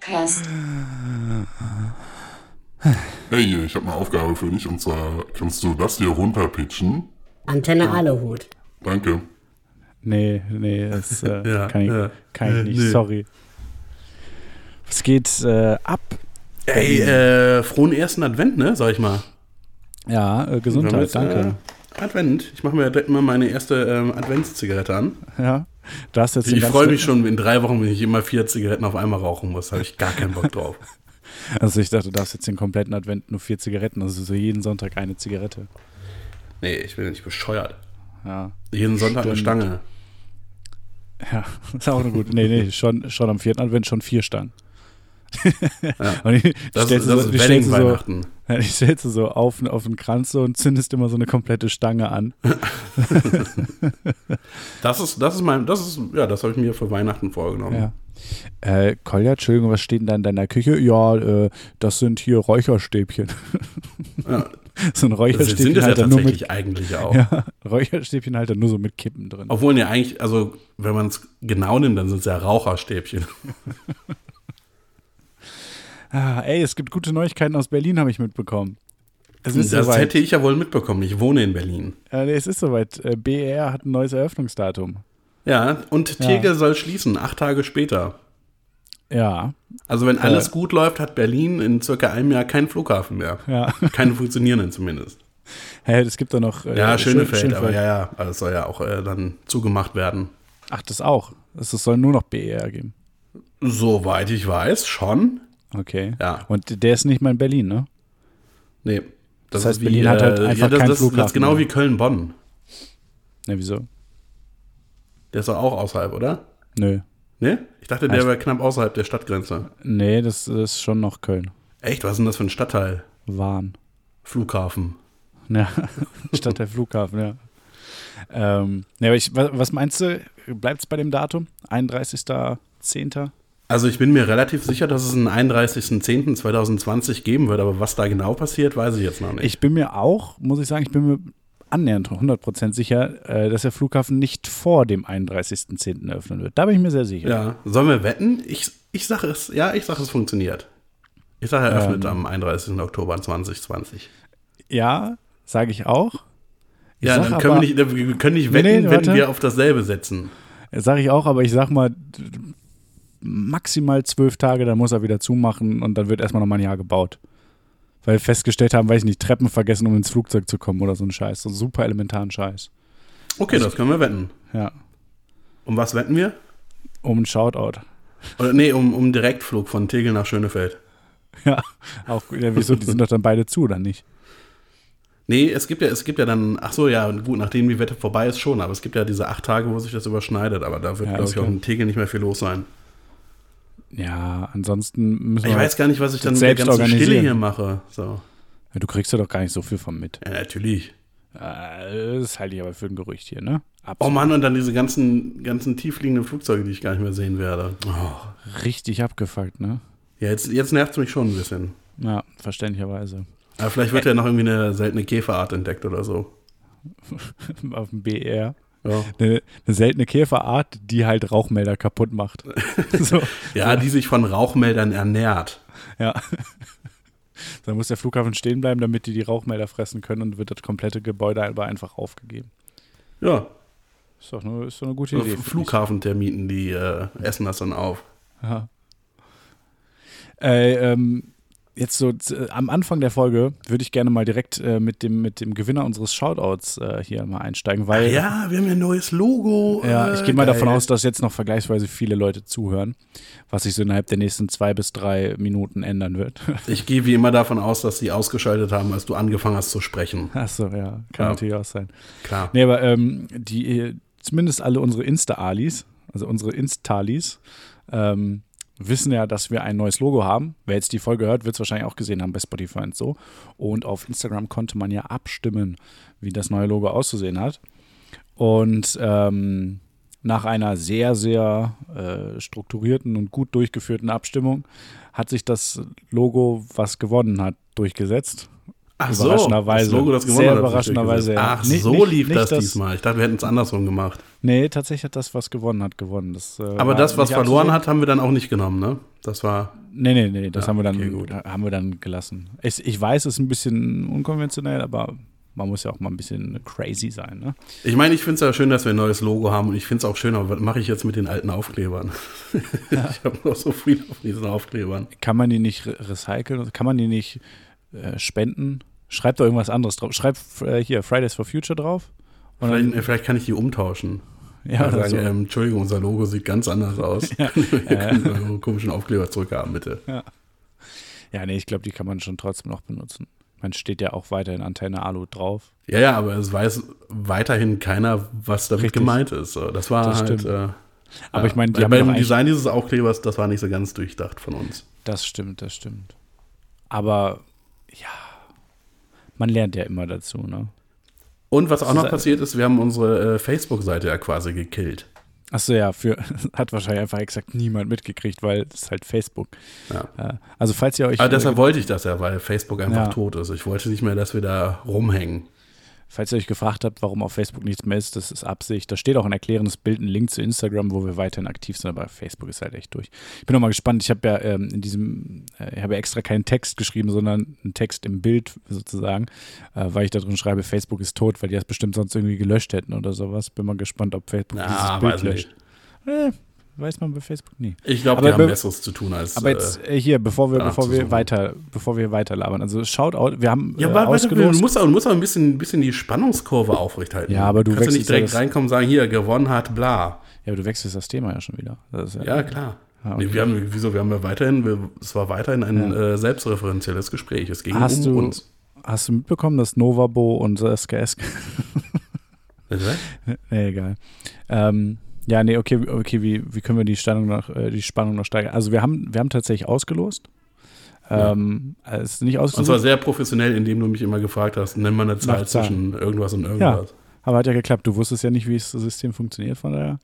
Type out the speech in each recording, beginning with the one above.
Podcast. Hey, ich habe eine Aufgabe für dich und zwar kannst du das hier runterpitchen. Antenne Aluhut. Danke. Nee, nee, das äh, Ja, kann ich, ja. kann ich nicht, Nee. sorry. Was geht äh, ab? Ey, äh, frohen ersten Advent, ne, sag ich mal. Ja, äh, Gesundheit, jetzt, danke. Äh, Advent. Ich mache mir direkt mal meine erste ähm, Adventszigarette an. Ja, Ich freue mich schon in drei Wochen, wenn ich immer vier Zigaretten auf einmal rauchen muss. habe ich gar keinen Bock drauf. Also ich dachte, du darfst jetzt den kompletten Advent nur vier Zigaretten, also so jeden Sonntag eine Zigarette. Nee, ich bin ja nicht bescheuert. Ja, Jeden Sonntag eine Stimmt. Stange. ja, ist auch eine gute. Nee, nee, schon, schon am vierten Advent schon vier Stangen. Ja. Und die Das, stellst das so, ist die stellst du so, ja, die stellst du so auf, auf den Kranz so und zündest immer so eine komplette Stange an. Das ist, das ist mein, das ist, ja, das habe ich mir für Weihnachten vorgenommen. Ja. Äh, Kolja, Entschuldigung, was steht denn da in deiner Küche? Ja, äh, das sind hier Räucherstäbchen. Ja. so ein Das Räucherstäbchen sind es ja halt nur mit tatsächlich eigentlich auch. Ja, Räucherstäbchen halt dann nur so mit Kippen drin. Obwohl ja eigentlich, also wenn man es genau nimmt, dann sind es ja Raucherstäbchen. Ah, ey, es gibt gute Neuigkeiten aus Berlin, habe ich mitbekommen. Das soweit. hätte ich ja wohl mitbekommen. Ich wohne in Berlin. Äh, nee, es ist soweit. Äh, BER hat ein neues Eröffnungsdatum. Ja, und Ja. Tegel soll schließen, acht Tage später. Ja, Also wenn alles Äh. gut läuft, hat Berlin in circa einem Jahr keinen Flughafen mehr. ja. Keinen funktionierenden zumindest. Hä, es gibt da noch. Äh, Ja, Schönefeld, Schön- aber ja, ja, also es soll ja auch äh, dann zugemacht werden. Ach, das auch. Es soll nur noch BER geben. Soweit ich weiß, schon. Okay. Ja. Und der ist nicht mal in Berlin, ne? Nee. Das heißt, Berlin hat halt einfach ja, das, keinen das, Das Flughafen ist genau mehr. wie Köln-Bonn. Ne, wieso? Der ist doch auch außerhalb, oder? Nö. Ne? Ich dachte, der wäre knapp außerhalb der Stadtgrenze. Nee, das ist schon noch Köln. Echt? Was ist denn das für ein Stadtteil? Wahn. Flughafen. Ja, statt der Flughafen, ja. Ähm, ja, aber ich, was, was meinst du? Bleibt es bei dem Datum? 31.10.? Also ich bin mir relativ sicher, dass es einen 31.10.2020 geben wird, aber was da genau passiert, weiß ich jetzt noch nicht. Ich bin mir auch, muss ich sagen, ich bin mir annähernd 100% sicher, äh, dass der Flughafen nicht vor dem 31.10. öffnen wird. Da bin ich mir sehr sicher. ja, sollen wir wetten? Ich, ich sage es, ja, ich sage es funktioniert. Ich sage, er öffnet Ähm. am 31. Oktober 2020. Ja, sage ich auch. Ich Ja, dann können aber- wir, nicht, wir können nicht Nee, wetten, nee, wenn warte. wir auf dasselbe setzen. Sage ich auch, aber ich sag mal, maximal zwölf Tage, dann muss er wieder zumachen und dann wird erstmal nochmal ein Jahr gebaut. Weil wir festgestellt haben, weiß ich nicht, Treppen vergessen, um ins Flugzeug zu kommen oder so ein Scheiß. So super elementaren Scheiß. Okay, das können wir wetten. Ja. Um was wetten wir? Um ein Shoutout. Oder nee, um, um Direktflug von Tegel nach Schönefeld. Ja, auch, ja, wieso, die sind doch dann beide zu, oder nicht? Nee, es gibt ja, es gibt ja dann, ach so, ja, gut, nachdem die Wette vorbei ist schon, aber es gibt ja diese acht Tage, wo sich das überschneidet, aber da wird, Ja, glaube ich, auch in Tegel nicht mehr viel los sein. Ja, ansonsten müssen wir. Ich weiß gar nicht, was ich dann das mit der selbst ganzen Stille hier mache. So. Ja, du kriegst ja doch gar nicht so viel von mit. Ja, natürlich. Äh, das halte ich aber für ein Gerücht hier, ne? Oh Absolut. Mann, und dann diese ganzen, ganzen tiefliegenden Flugzeuge, die ich gar nicht mehr sehen werde. Oh. Richtig abgefuckt, ne? Ja, jetzt, jetzt nervt es mich schon ein bisschen. Ja, verständlicherweise. Aber vielleicht wird ja noch irgendwie eine seltene Käferart entdeckt oder so. Auf dem BR. Ja, Eine, eine seltene Käferart, die halt Rauchmelder kaputt macht. so, ja die sich von Rauchmeldern ernährt. ja. Dann muss der Flughafen stehen bleiben, damit die die Rauchmelder fressen können und wird das komplette Gebäude aber einfach aufgegeben. Ja, Ist doch eine, ist doch eine gute Idee. Flughafentermiten, die äh, essen das dann auf. Ja. Äh, ähm, jetzt so äh, am Anfang der Folge würde ich gerne mal direkt äh, mit, dem, mit dem Gewinner unseres Shoutouts äh, hier mal einsteigen, weil Ja, wir haben ja ein neues Logo. Ja, äh, ich gehe mal davon geil. aus, dass jetzt noch vergleichsweise viele Leute zuhören, was sich so innerhalb der nächsten zwei bis drei Minuten ändern wird. Ich gehe wie immer davon aus, dass sie ausgeschaltet haben, als du angefangen hast zu sprechen. Achso, ja, kann Ja. natürlich auch sein. Klar. Nee, aber ähm, die, äh, zumindest alle unsere Insta-Alis, also unsere Instalis, ähm, wissen ja, dass wir ein neues Logo haben. Wer jetzt die Folge hört, wird es wahrscheinlich auch gesehen haben bei Spotify und so. Und auf Instagram konnte man ja abstimmen, wie das neue Logo auszusehen hat. Und ähm, nach einer sehr, sehr äh, strukturierten und gut durchgeführten Abstimmung hat sich das Logo, was gewonnen hat, durchgesetzt. Ach so, überraschenderweise. das Logo, das gewonnen Sehr hat, überraschenderweise, ja. Ach, Nicht- so nicht- lief nicht das, das- diesmal. Ich dachte, wir hätten es andersrum gemacht. Nee, tatsächlich hat das, was gewonnen hat, gewonnen. Das, äh, Aber das, was nicht verloren abzusehen. hat, haben wir dann auch nicht genommen, ne? Das war. Nee, nee, nee, das Ja, haben, wir dann, okay, gut. haben wir dann gelassen. Ich, ich weiß, es ist ein bisschen unkonventionell, aber man muss ja auch mal ein bisschen crazy sein, ne? Ich meine, ich finde es ja schön, dass wir ein neues Logo haben und ich finde es auch schön, aber was mache ich jetzt mit den alten Aufklebern? ich habe noch so viel auf diesen Aufklebern. Kann man die nicht re recyceln? Kann man die nicht äh, spenden? Schreibt da irgendwas anderes drauf. Schreibt äh, hier Fridays for Future drauf. Vielleicht, dann, äh, vielleicht kann ich die umtauschen. ja, Oder sagen, so. ähm, Entschuldigung, unser Logo sieht ganz anders aus. Wir können eure komischen Aufkleber zurückhaben, bitte. ja, nee, ich glaube, die kann man schon trotzdem noch benutzen. Man steht ja auch weiterhin Antenne Alu drauf. Ja, ja, aber es weiß weiterhin keiner, was damit Richtig. gemeint ist. Das war Das halt. Äh, Aber ja. ich meine, die haben ja beim doch Design dieses Aufklebers, das war nicht so ganz durchdacht von uns. Das stimmt, das stimmt. Aber ja, man lernt ja immer dazu, ne? Und was auch noch passiert ist, wir haben unsere äh, Facebook-Seite ja quasi gekillt. Achso, ja, für, hat wahrscheinlich einfach exakt niemand mitgekriegt, weil es ist halt Facebook. Ja. Äh, Also, falls ihr euch. Aber deshalb wollte ich das ja, weil Facebook einfach Ja. tot ist. Ich wollte nicht mehr, dass wir da rumhängen. Falls ihr euch gefragt habt, warum auf Facebook nichts mehr ist, das ist Absicht. Da steht auch ein erklärendes Bild, ein Link zu Instagram, wo wir weiterhin aktiv sind, aber Facebook ist halt echt durch. Ich bin noch mal gespannt. Ich habe ja ähm, in diesem, äh, ich habe ja extra keinen Text geschrieben, sondern einen Text im Bild sozusagen, äh, weil ich da drin schreibe, Facebook ist tot, weil die das bestimmt sonst irgendwie gelöscht hätten oder sowas. Bin mal gespannt, ob Facebook Ja, dieses Bild löscht. nicht. Äh, weiß man bei Facebook nie. Ich glaube, die haben be- Besseres zu tun als. Aber jetzt äh, hier, bevor wir, bevor wir weiter, bevor wir weiter labern. Also Shoutout, wir haben ja, äh, warte, du musst auch, du musst auch ein bisschen, bisschen die Spannungskurve aufrechthalten. Ja, aber du Kannst du nicht ja direkt das- reinkommen und sagen, hier, gewonnen hat, bla. ja, aber du wechselst das Thema ja schon wieder. Ist Ja, klar. Ah, okay. nee, wir haben, wieso, wir haben ja weiterhin, wir, es war weiterhin ein äh, selbstreferenzielles Gespräch. Es ging Hast um du- uns. Hast du mitbekommen, dass Novabo und SKS. Was? nee, egal. Ähm, ja, nee, okay, okay, wie, wie können wir die Spannung noch, äh, die Spannung noch steigern? Also wir haben, wir haben tatsächlich ausgelost. Ja. Ähm, es ist nicht Und zwar ausgesucht, sehr professionell, indem du mich immer gefragt hast, nenn mal eine Zahl zwischen irgendwas und irgendwas. aber hat ja geklappt. Du wusstest ja nicht, wie das System funktioniert, von daher.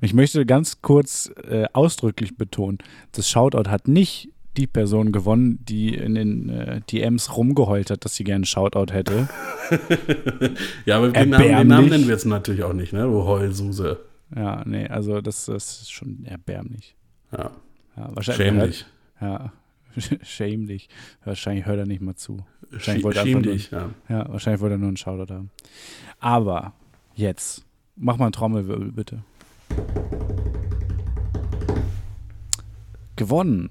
Und ich möchte ganz kurz äh, ausdrücklich betonen, das Shoutout hat nicht die Person gewonnen, die in den äh, DMs rumgeheult hat, dass sie gerne Shoutout hätte. Ja, aber den Namen, den. Namen nennen wir jetzt natürlich auch nicht, ne? Du Heulsuse. Ja, nee, also das, das ist schon erbärmlich. Ja, Ja, wahrscheinlich schämlich. Ja, schämlich. Wahrscheinlich hört er nicht mal zu. Wahrscheinlich Schie- wollte er Schäm einfach dich, ja. Ja, wahrscheinlich wollte er nur einen Shoutout haben. Aber jetzt, mach mal einen Trommelwirbel, bitte. Gewonnen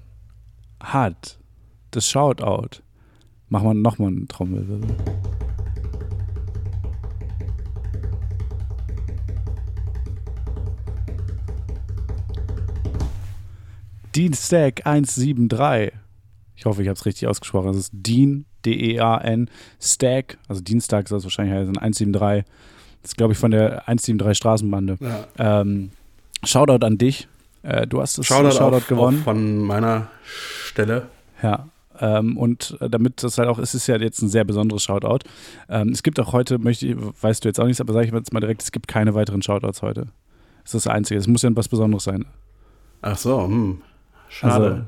hat das Shoutout. Mach mal nochmal einen Trommelwirbel. Dienstag 173. Ich hoffe, ich habe es richtig ausgesprochen. Das ist Dean, D-E-A-N, Stack, also Dienstag soll es wahrscheinlich heißen, 173. Das ist, glaube ich, von der 173 Straßenbande. ja. Ähm, Shoutout an dich. Äh, du hast das Shoutout, Shoutout auf, gewonnen. Auf von meiner Stelle. Ja. Ähm, und äh, damit das halt auch, es ist ja jetzt ein sehr besonderes Shoutout. Ähm, es gibt auch heute, möchte ich, weißt du jetzt auch nichts, aber sage ich jetzt mal direkt, es gibt keine weiteren Shoutouts heute. Das ist das Einzige. Es muss ja was Besonderes sein. Ach so, hm. Schade. Also,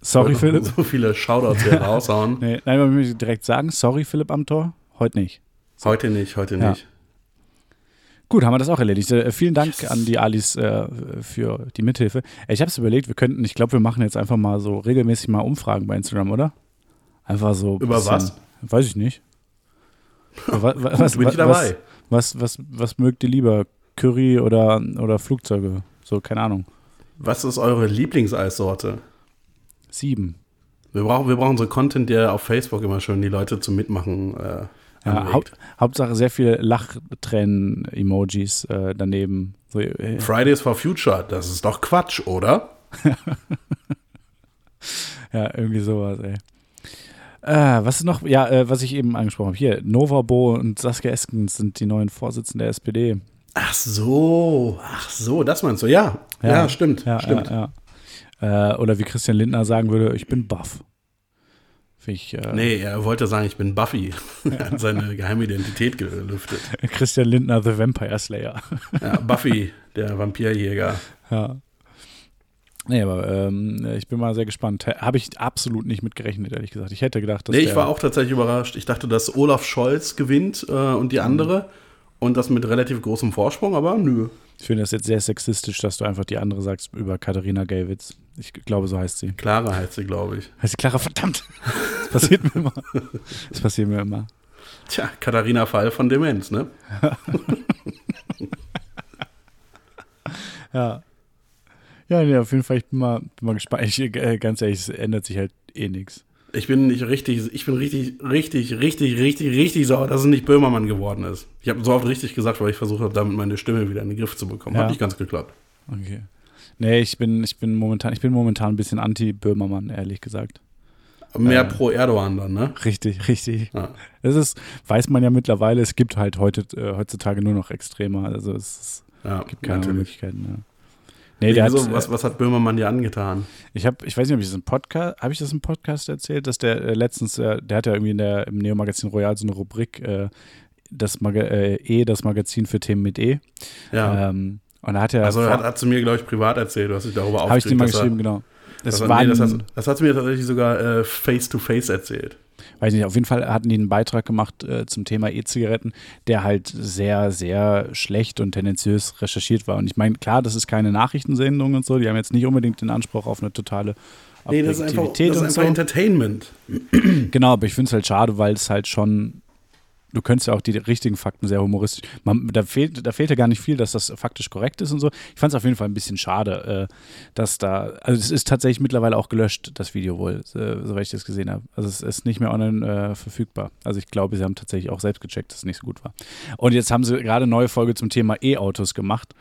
sorry, Philipp. So viele Shoutouts hier raushauen. Nee, nein, man muss direkt sagen, sorry, Philipp am Tor. Heute nicht. Heute nicht, heute Ja. nicht. Gut, haben wir das auch erledigt. Äh, vielen Dank an die Alis äh, für die Mithilfe. Ich habe es überlegt, wir könnten, ich glaube, wir machen jetzt einfach mal so regelmäßig mal Umfragen bei Instagram, oder? Einfach so. Über was? Weiß ich nicht. was, was, Bin ich dabei. Was, was, was mögt ihr lieber? Curry oder, oder Flugzeuge? So, keine Ahnung. Was ist eure Lieblingseissorte? Sieben. Wir brauchen, wir brauchen so Content, der auf Facebook immer schön die Leute zum Mitmachen äh, Ja. Haupt, Hauptsache sehr viele Lachtränen-Emojis äh, daneben. So, äh, Fridays for Future, das ist doch Quatsch, oder? Ja, irgendwie sowas, ey. Äh, was ist noch? Ja, äh, was ich eben angesprochen habe. Hier, Nova Bo und Saskia Esken sind die neuen Vorsitzenden der SPD. Ach so, ach so, das meinst du, ja. Ja, stimmt, Ja, stimmt. Ja, ja. Äh, oder wie Christian Lindner sagen würde, ich bin baff. Finde ich, äh, Nee, er wollte sagen, ich bin Buffy. er hat seine geheime Identität gelüftet. Christian Lindner, The Vampire Slayer. Ja, Buffy, der Vampirjäger. ja. Nee, aber ähm, ich bin mal sehr gespannt. Habe ich absolut nicht mitgerechnet, ehrlich gesagt. Ich hätte gedacht, dass Nee, ich war auch tatsächlich überrascht. Ich dachte, dass Olaf Scholz gewinnt äh, und die andere. Und das mit relativ großem Vorsprung, aber nö. Ich finde das jetzt sehr sexistisch, dass du einfach die andere sagst über Katharina Gellwitz. Ich glaube, so heißt sie. Clara heißt sie, glaube ich. Heißt sie Clara, verdammt. Das passiert mir immer. Das passiert mir immer. Tja, Katharina Fall von Demenz, ne? Ja. Ja, nee, auf jeden Fall, ich bin mal, bin mal gespannt. Ich, äh, ganz ehrlich, es ändert sich halt eh nichts. Ich bin nicht richtig, ich bin richtig, richtig, richtig, richtig, richtig sauer, dass es nicht Böhmermann geworden ist. Ich habe so oft richtig gesagt, weil ich versucht habe, damit meine Stimme wieder in den Griff zu bekommen. Ja. Hat nicht ganz geklappt. Okay. Nee, ich bin, ich bin momentan, ich bin momentan ein bisschen anti-Böhmermann, ehrlich gesagt. Mehr Äh. pro Erdogan dann, ne? Richtig, richtig. Ja. Das ist, weiß man ja mittlerweile, es gibt halt heute, äh, heutzutage nur noch Extremer. Also es Ja, gibt keine natürlich. Möglichkeiten. Ja. Nee, der Wieso, hat, was, was hat Böhmermann dir angetan? Ich habe, ich weiß nicht, ob ich das im Podcast, habe ich das im Podcast erzählt, dass der äh, letztens, äh, der hat ja irgendwie in der, im Neo-Magazin Royal so eine Rubrik, äh, das Maga äh, E, das Magazin für Themen mit E. Ja. Ähm, und da hat er, also hat, hat zu mir, glaube ich, privat erzählt, du hast dich darüber habe ich dir mal dass er- geschrieben, genau. Das Das, war, nee, das, hat, das hat mir tatsächlich sogar äh, face-to-face erzählt. Weiß nicht, auf jeden Fall hatten die einen Beitrag gemacht äh, zum Thema E-Zigaretten, der halt sehr, sehr schlecht und tendenziös recherchiert war. Und ich meine, klar, das ist keine Nachrichtensendung und so, die haben jetzt nicht unbedingt den Anspruch auf eine totale Nee, das ist einfach, das ist und einfach so. Entertainment. Genau, aber ich finde es halt schade, weil es halt schon. Du könntest ja auch die richtigen Fakten sehr humoristisch. Man, da, fehlt, da fehlt ja gar nicht viel, dass das faktisch korrekt ist und so. Ich fand es auf jeden Fall ein bisschen schade, äh, dass da. Also, es ist tatsächlich mittlerweile auch gelöscht, das Video wohl, äh, soweit ich das gesehen habe. Also, es ist nicht mehr online äh, verfügbar. Also, ich glaube, sie haben tatsächlich auch selbst gecheckt, dass es nicht so gut war. Und jetzt haben sie gerade eine neue Folge zum Thema E-Autos gemacht,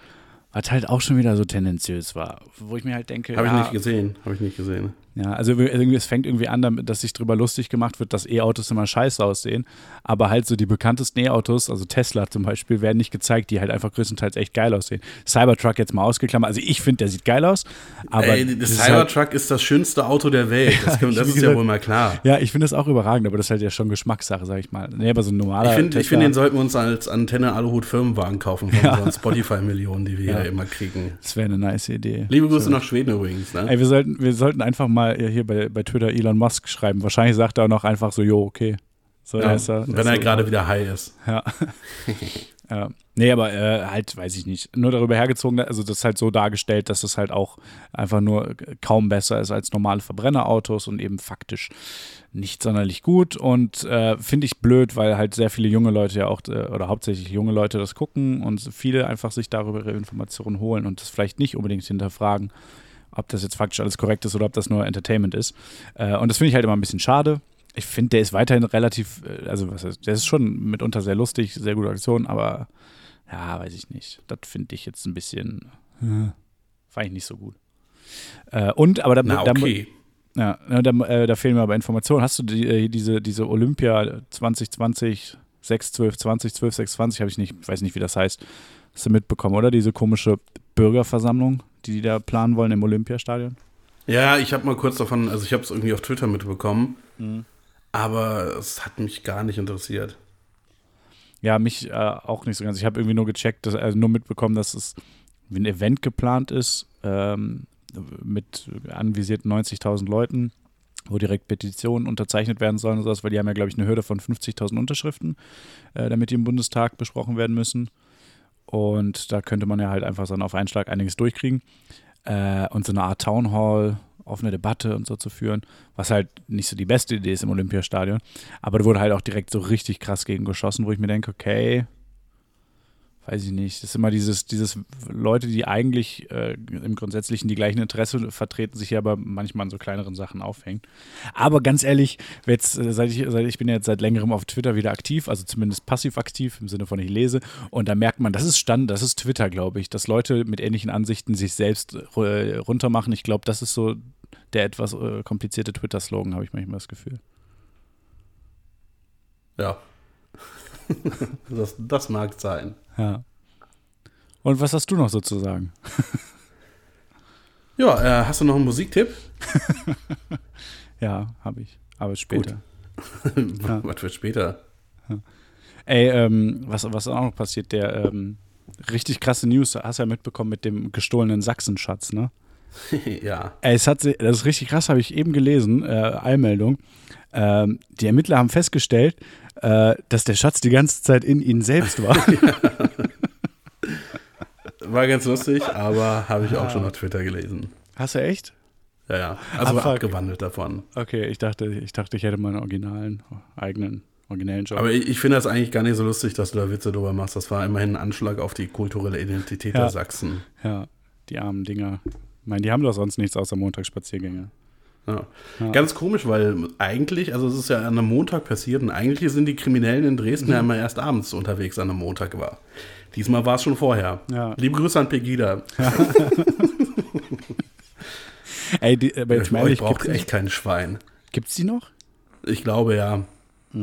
was halt auch schon wieder so tendenziös war. Wo ich mir halt denke. Habe ich ja, nicht gesehen. Habe ich nicht gesehen. Ja, also irgendwie, es fängt irgendwie an, damit, dass sich drüber lustig gemacht wird, dass E-Autos immer scheiße aussehen. Aber halt so die bekanntesten E-Autos, also Tesla zum Beispiel, werden nicht gezeigt, die halt einfach größtenteils echt geil aussehen. Cybertruck jetzt mal ausgeklammert. Also ich finde, der sieht geil aus. Aber Ey, ist halt, Cybertruck ist das schönste Auto der Welt. Das, kann, ich- das ist ja gesagt- wohl mal klar. ja, ich finde das auch überragend, aber das ist halt ja schon Geschmackssache, sag ich mal. Nee, aber so ein normaler Ich finde, find, den sollten wir uns als Antenne-Aluhut-Firmenwagen kaufen von unseren Spotify-Millionen, die wir Ja. ja immer kriegen. das wäre eine nice Idee. Liebe Grüße nach Schweden übrigens. Ne? Ey, wir sollten, wir sollten einfach mal hier bei, bei Twitter Elon Musk schreiben. Wahrscheinlich sagt er auch noch einfach so, jo, okay. So ja, ist er. wenn ist er so- gerade wieder high ist. Ja. ja. Nee, aber äh, halt, weiß ich nicht. Nur darüber hergezogen, also das ist halt so dargestellt, dass es halt auch einfach nur kaum besser ist als normale Verbrennerautos und eben faktisch nicht sonderlich gut. Und äh, finde ich blöd, weil halt sehr viele junge Leute ja auch, äh, oder hauptsächlich junge Leute das gucken und viele einfach sich darüber ihre Informationen holen und das vielleicht nicht unbedingt hinterfragen, ob das jetzt faktisch alles korrekt ist oder ob das nur Entertainment ist. Äh, und das finde ich halt immer ein bisschen schade. Ich finde, der ist weiterhin relativ, äh, also was heißt, der ist schon mitunter sehr lustig, sehr gute Aktion, aber ja, weiß ich nicht. Das finde ich jetzt ein bisschen, äh, fand ich nicht so gut. Äh, und, aber da, Na, da, okay. ja, ne, da, äh, da fehlen mir aber Informationen. Hast du die, äh, diese, diese Olympia 2020, 6, 12, 20, 12, 6, 20, habe ich nicht, weiß nicht, wie das heißt. Hast du mitbekommen, oder? Diese komische Bürgerversammlung, die die da planen wollen im Olympiastadion? Ja, ich habe mal kurz davon, also ich habe es irgendwie auf Twitter mitbekommen, Mhm. aber es hat mich gar nicht interessiert. Ja, mich äh, auch nicht so ganz. Ich habe irgendwie nur gecheckt, dass, also nur mitbekommen, dass es wie ein Event geplant ist ähm, mit anvisierten 90.000 Leuten, wo direkt Petitionen unterzeichnet werden sollen und sowas, weil die haben ja, glaube ich, eine Hürde von 50.000 Unterschriften, äh, damit die im Bundestag besprochen werden müssen. Und da könnte man ja halt einfach so auf einen Schlag einiges durchkriegen. Äh, und so eine Art Town Hall, offene Debatte und so zu führen, was halt nicht so die beste Idee ist im Olympiastadion. Aber da wurde halt auch direkt so richtig krass gegen geschossen, wo ich mir denke, okay, weiß ich nicht. Das ist immer dieses, dieses Leute, die eigentlich äh, im Grundsätzlichen die gleichen Interesse vertreten, sich hier aber manchmal an so kleineren Sachen aufhängen. Aber ganz ehrlich, jetzt, äh, seit ich, seit ich bin jetzt seit längerem auf Twitter wieder aktiv, also zumindest passiv aktiv, im Sinne von ich lese, und da merkt man, das ist Stand, das ist Twitter, glaube ich, dass Leute mit ähnlichen Ansichten sich selbst äh, runtermachen. Ich glaube, das ist so der etwas äh, komplizierte Twitter-Slogan, habe ich manchmal das Gefühl. Ja. das, das mag sein. Ja. Und was hast du noch so zu sagen? Ja, äh, hast du noch einen Musiktipp? Ja, habe ich. aber später. Was wird später? Ey, ähm, was, was auch noch passiert, der ähm, richtig krasse News, hast du ja mitbekommen mit dem gestohlenen Sachsenschatz, ne? ja. Es hat, das ist richtig krass, habe ich eben gelesen, äh, Eilmeldung. Ähm, die Ermittler haben festgestellt, äh, dass der Schatz die ganze Zeit in ihnen selbst war. War ganz lustig, aber habe ich auch schon auf Twitter gelesen. Hast du echt? Ja, ja. Also Ah, fuck. abgewandelt davon. Okay, ich dachte, ich dachte, ich hätte meinen originalen, eigenen, originellen Job. Aber ich, ich finde das eigentlich gar nicht so lustig, dass du da Witze drüber machst. Das war immerhin ein Anschlag auf die kulturelle Identität Ja. der Sachsen. ja, die armen Dinger. Ich meine, die haben doch sonst nichts außer Montagsspaziergänge. Ja. Ja. Ganz komisch, weil eigentlich, also es ist ja an einem Montag passiert und eigentlich sind die Kriminellen in Dresden Mhm. ja immer erst abends unterwegs an einem Montag war. Diesmal war es schon vorher. Ja. Liebe Grüße an Pegida. Ey, die, aber jetzt mal Euch ehrlich, braucht gibt's, echt kein Schwein. gibt's die noch? Ich glaube ja. Ich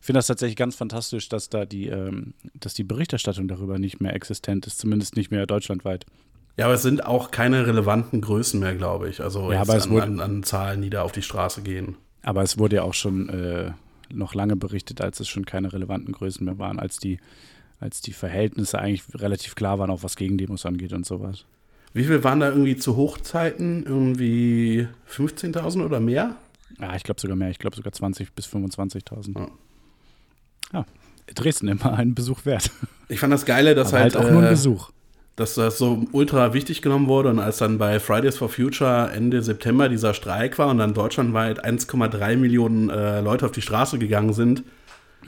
finde das tatsächlich ganz fantastisch, dass da die, ähm, dass die Berichterstattung darüber nicht mehr existent ist, zumindest nicht mehr deutschlandweit. Ja, aber es sind auch keine relevanten Größen mehr, glaube ich. Also Ja, aber es an, wurde- an, an Zahlen, die da auf die Straße gehen. Aber es wurde ja auch schon äh, noch lange berichtet, als es schon keine relevanten Größen mehr waren, als die, als die Verhältnisse eigentlich relativ klar waren, auch was Gegendemos angeht und sowas. Wie viel waren da irgendwie zu Hochzeiten? Irgendwie 15.000 oder mehr? Ja, ich glaube sogar mehr, ich glaube sogar 20.000 bis 25.000. Ja. Ja, Dresden immer einen Besuch wert. Ich fand das Geile, dass halt, halt auch nur ein äh, Besuch. Dass das so ultra wichtig genommen wurde und als dann bei Fridays for Future Ende September dieser Streik war und dann deutschlandweit 1,3 Millionen äh, Leute auf die Straße gegangen sind,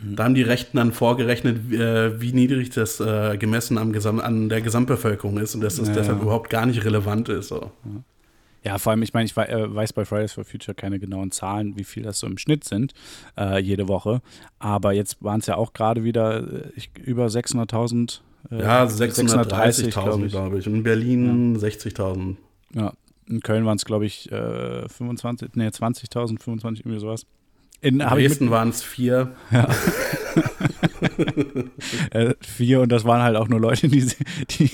da haben die Rechten dann vorgerechnet, wie, äh, wie niedrig das äh, gemessen am Gesam an der Gesamtbevölkerung ist und dass es Ja, deshalb ja. überhaupt gar nicht relevant ist. So. Ja, vor allem, ich meine, ich äh, weiß bei Fridays for Future keine genauen Zahlen, wie viel das so im Schnitt sind, äh, jede Woche. Aber jetzt waren es ja auch gerade wieder äh, ich, über 600.000. Äh, Ja, 630, 630.000 glaub ich. glaube ich. Und in Berlin 60.000. Ja, in Köln waren es, glaube ich, äh, 25, nee, 20.000, 25, irgendwie sowas. In, Dresden waren es vier. äh, vier und das waren halt auch nur Leute, die, die,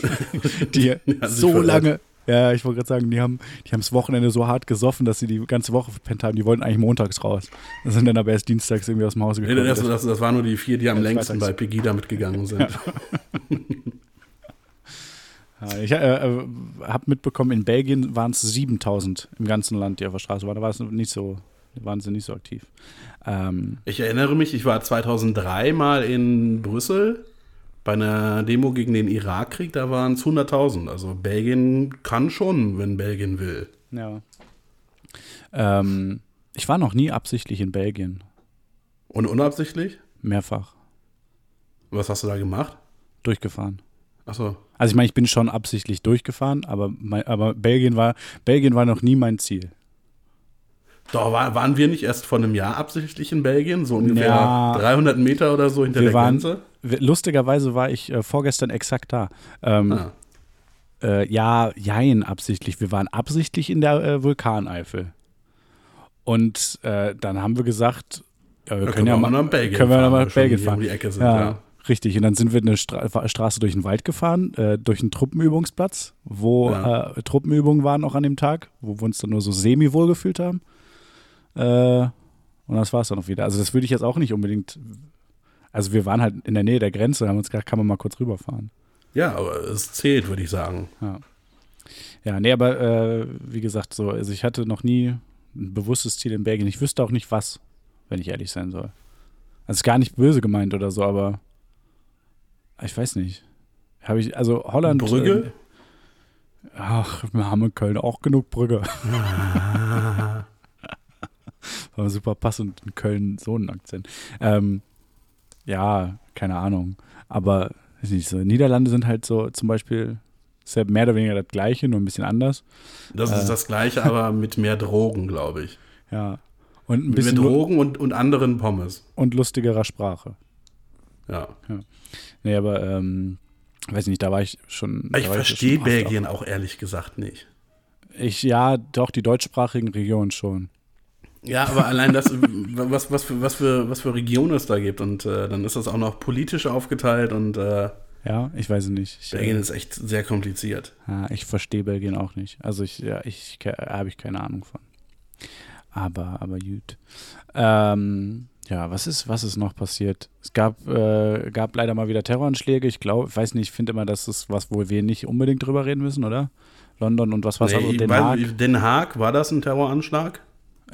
die sich so lange. Ja, ich wollte gerade sagen, die haben die haben das Wochenende so hart gesoffen, dass sie die ganze Woche verpennt haben. Die wollten eigentlich montags raus. Sind dann aber erst dienstags irgendwie aus dem Hause Nee, gekommen. das, das, das waren nur die vier, die am längsten bei Pegida mitgegangen sind. Ja, ich äh, äh, habe mitbekommen, in Belgien waren es 7000 im ganzen Land, die auf der Straße waren. Da war es nicht so, waren sie nicht so aktiv. Ähm, Ich erinnere mich, ich war 2003 mal in Brüssel bei einer Demo gegen den Irakkrieg, da waren es 100.000. Also Belgien kann schon, wenn Belgien will. ja. Ähm, ich war noch nie absichtlich in Belgien. Und unabsichtlich? Mehrfach. Was hast du da gemacht? Durchgefahren. Achso. Also ich meine, ich bin schon absichtlich durchgefahren, aber, mein, aber Belgien, war, Belgien war noch nie mein Ziel. Doch, war, waren wir nicht erst vor einem Jahr absichtlich in Belgien? So ungefähr Ja. 300 Meter oder so hinter Wir der waren- Grenze? Lustigerweise war ich äh, vorgestern exakt da. Ähm, Ah. Äh, ja, jein, absichtlich. Wir waren absichtlich in der äh, Vulkaneifel. Und äh, dann haben wir gesagt, ja, wir Da können ja wir mal nach Belgien können wir fahren, nach Belgien fahren. Um die Ecke sind, ja, richtig. Und dann sind wir eine Stra Straße durch den Wald gefahren, äh, durch einen Truppenübungsplatz, wo äh, Truppenübungen waren auch an dem Tag, wo wir uns dann nur so semi wohl gefühlt haben. Und das war es dann auch wieder. Also das würde ich jetzt auch nicht unbedingt. Also wir waren halt in der Nähe der Grenze und haben uns gedacht, kann man mal kurz rüberfahren. Ja, aber es zählt, würde ich sagen. Ja. Ja, nee, aber äh, wie gesagt, so, also ich hatte noch nie ein bewusstes Ziel in Belgien. Ich wüsste auch nicht was, wenn ich ehrlich sein soll. Also ist gar nicht böse gemeint oder so, aber ich weiß nicht. Habe ich, also Holland. Brügge? Äh, ach, wir haben in Köln auch genug Brügge. War super passend in Köln so einen Akzent. Ähm, ja, keine Ahnung. Aber nicht, so, Niederlande sind halt so zum Beispiel ist ja mehr oder weniger das gleiche, nur ein bisschen anders. Das Äh. ist das Gleiche, aber mit mehr Drogen, glaube ich. Ja. Und ein Mit bisschen lu Drogen und, und anderen Pommes. und lustigerer Sprache. Ja. Nee, aber ähm, weiß nicht, da war ich schon. Ich verstehe Belgien auch ehrlich gesagt nicht. Auch. Ich, ja, doch, die deutschsprachigen Regionen schon. Ja, aber allein das, was, was, für, was, für, was für Regionen es da gibt. Und äh, dann ist das auch noch politisch aufgeteilt und äh, Ja, ich weiß es nicht. Ich, Belgien äh, ist echt sehr kompliziert. ja, ich verstehe Belgien auch nicht. Also ich, ja, ich habe ich keine Ahnung von. Aber, aber gut. Ähm, ja, was ist, was ist noch passiert? Es gab, äh, gab leider mal wieder Terroranschläge. Ich glaube, ich weiß nicht, ich finde immer, das ist was, wo wir nicht unbedingt drüber reden müssen, oder? London und was war es? Nee, Den Haag. Den Haag, war das ein Terroranschlag?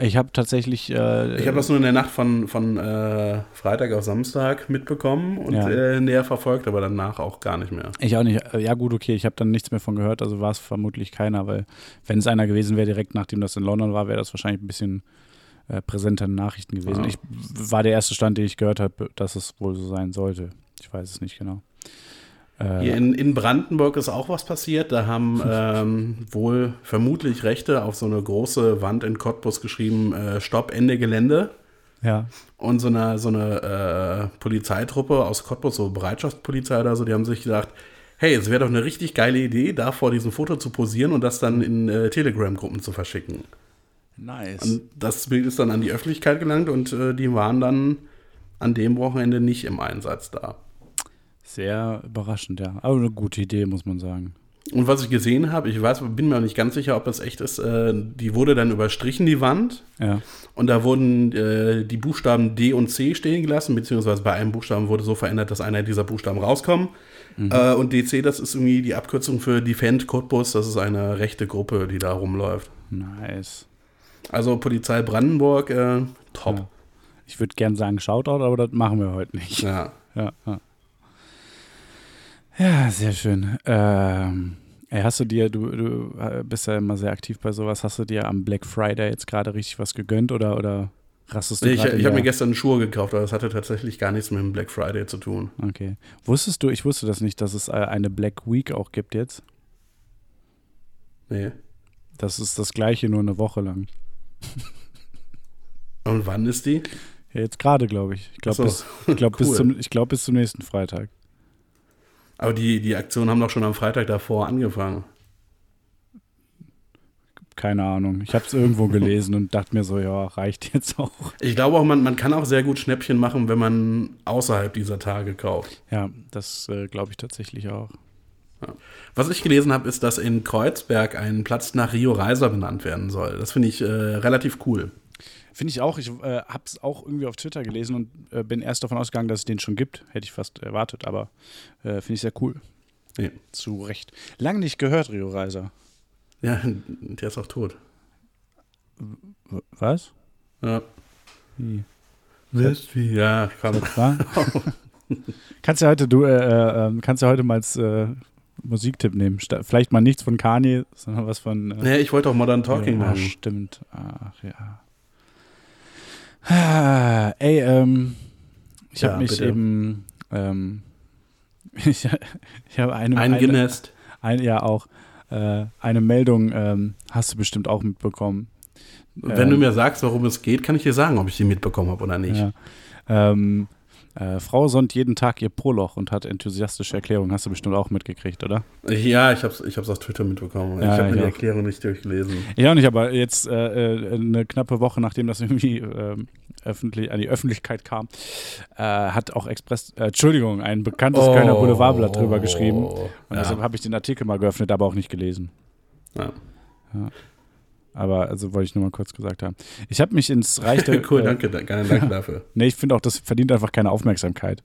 Ich habe tatsächlich. Äh, Ich habe das nur in der Nacht von, von äh, Freitag auf Samstag mitbekommen und Ja. äh, näher verfolgt, aber danach auch gar nicht mehr. Ich auch nicht. Äh, Ja, gut, okay, ich habe dann nichts mehr von gehört, also war es vermutlich keiner, weil wenn es einer gewesen wäre, direkt nachdem das in London war, wäre das wahrscheinlich ein bisschen äh, präsenter in Nachrichten gewesen. Ja. Ich war der erste Stand, den ich gehört habe, dass es wohl so sein sollte. Ich weiß es nicht genau. Äh, Hier in, in Brandenburg ist auch was passiert. Da haben ähm, wohl vermutlich Rechte auf so eine große Wand in Cottbus geschrieben, äh, Stopp, Ende Gelände. ja. Und so eine, so eine äh, Polizeitruppe aus Cottbus, so Bereitschaftspolizei oder so, die haben sich gedacht, hey, es wäre doch eine richtig geile Idee, da vor diesem Foto zu posieren und das dann in äh, Telegram-Gruppen zu verschicken. Nice. Und das Bild ist dann an die Öffentlichkeit gelangt und äh, die waren dann an dem Wochenende nicht im Einsatz da. Sehr überraschend, ja. Aber eine gute Idee, muss man sagen. Und was ich gesehen habe, ich weiß, bin mir auch nicht ganz sicher, ob das echt ist, äh, die wurde dann überstrichen, die Wand. Ja. Und da wurden äh, die Buchstaben D und C stehen gelassen, beziehungsweise bei einem Buchstaben wurde so verändert, dass einer dieser Buchstaben rauskommt. Äh, und DC, das ist irgendwie die Abkürzung für Defend Cottbus, das ist eine rechte Gruppe, die da rumläuft. Nice. Also Polizei Brandenburg, äh, top. Ja. Ich würde gern sagen Shoutout, aber das machen wir heute nicht. Ja. Ja, ja. Ja sehr schön. Ähm, ey, hast du dir, du, du äh, bist ja immer sehr aktiv bei sowas, hast du dir am Black Friday jetzt gerade richtig was gegönnt oder, oder rastest du Nee, ich ich habe mir gestern Schuhe gekauft, aber das hatte tatsächlich gar nichts mit dem Black Friday zu tun. Okay. Wusstest du, ich wusste das nicht, dass es äh, eine Black Week auch gibt jetzt? Nee. Das ist das gleiche, nur eine Woche lang. Und wann ist die? Ja, jetzt gerade, glaube ich. Ich glaube, so. bis, ich glaub, bis, Cool. zum, ich glaub, bis zum nächsten Freitag. Aber die, die Aktionen haben doch schon am Freitag davor angefangen. Keine Ahnung. Ich habe es irgendwo gelesen und dachte mir so, ja, reicht jetzt auch. Ich glaube auch, man, man kann auch sehr gut Schnäppchen machen, wenn man außerhalb dieser Tage kauft. Ja, das äh, glaube ich tatsächlich auch. Was ich gelesen habe, ist, dass in Kreuzberg ein Platz nach Rio Reiser benannt werden soll. Das finde ich äh, relativ cool. Finde ich auch. Ich äh, habe es auch irgendwie auf Twitter gelesen und äh, bin erst davon ausgegangen, dass es den schon gibt. Hätte ich fast erwartet, aber äh, finde ich sehr cool. Nee. Zu Recht. Lang nicht gehört, Rio Reiser. Ja, der ist auch tot. Was? Ja. Wie? wie? Ja, komm. Kannst du heute, du, äh, äh, ähm, kannst du heute mal als äh, Musiktipp nehmen. Vielleicht mal nichts von Kanye, sondern was von. Äh, Nee, ich wollte auch Modern Talking ja, machen. Stimmt. Ach ja. Ey, ähm, ich Ja, habe mich bitte. eben, ähm, ich, ich habe eine, eine, Eingenässt. ein, ja auch, äh, eine Meldung ähm, hast du bestimmt auch mitbekommen. Wenn ähm, du mir sagst, worum es geht, kann ich dir sagen, ob ich die mitbekommen habe oder nicht. Ja. Ähm, äh, Frau sonnt jeden Tag ihr Poloch und hat enthusiastische Erklärungen. Hast du bestimmt auch mitgekriegt, oder? Ja, ich habe es ich hab's auf Twitter mitbekommen. Ja, ich habe die. Erklärung nicht durchgelesen. Ich auch nicht, aber jetzt äh, äh, eine knappe Woche, nachdem das irgendwie ähm, öffentlich, an die Öffentlichkeit kam, äh, hat auch Express, äh, Entschuldigung, ein bekanntes Kölner Boulevardblatt drüber geschrieben. Und Ja. deshalb habe ich den Artikel mal geöffnet, aber auch nicht gelesen. Ja. Aber also wollte ich nur mal kurz gesagt haben. Ich habe mich ins Reich der. cool, äh, danke, danke, danke dafür. Nee, ich finde auch, das verdient einfach keine Aufmerksamkeit.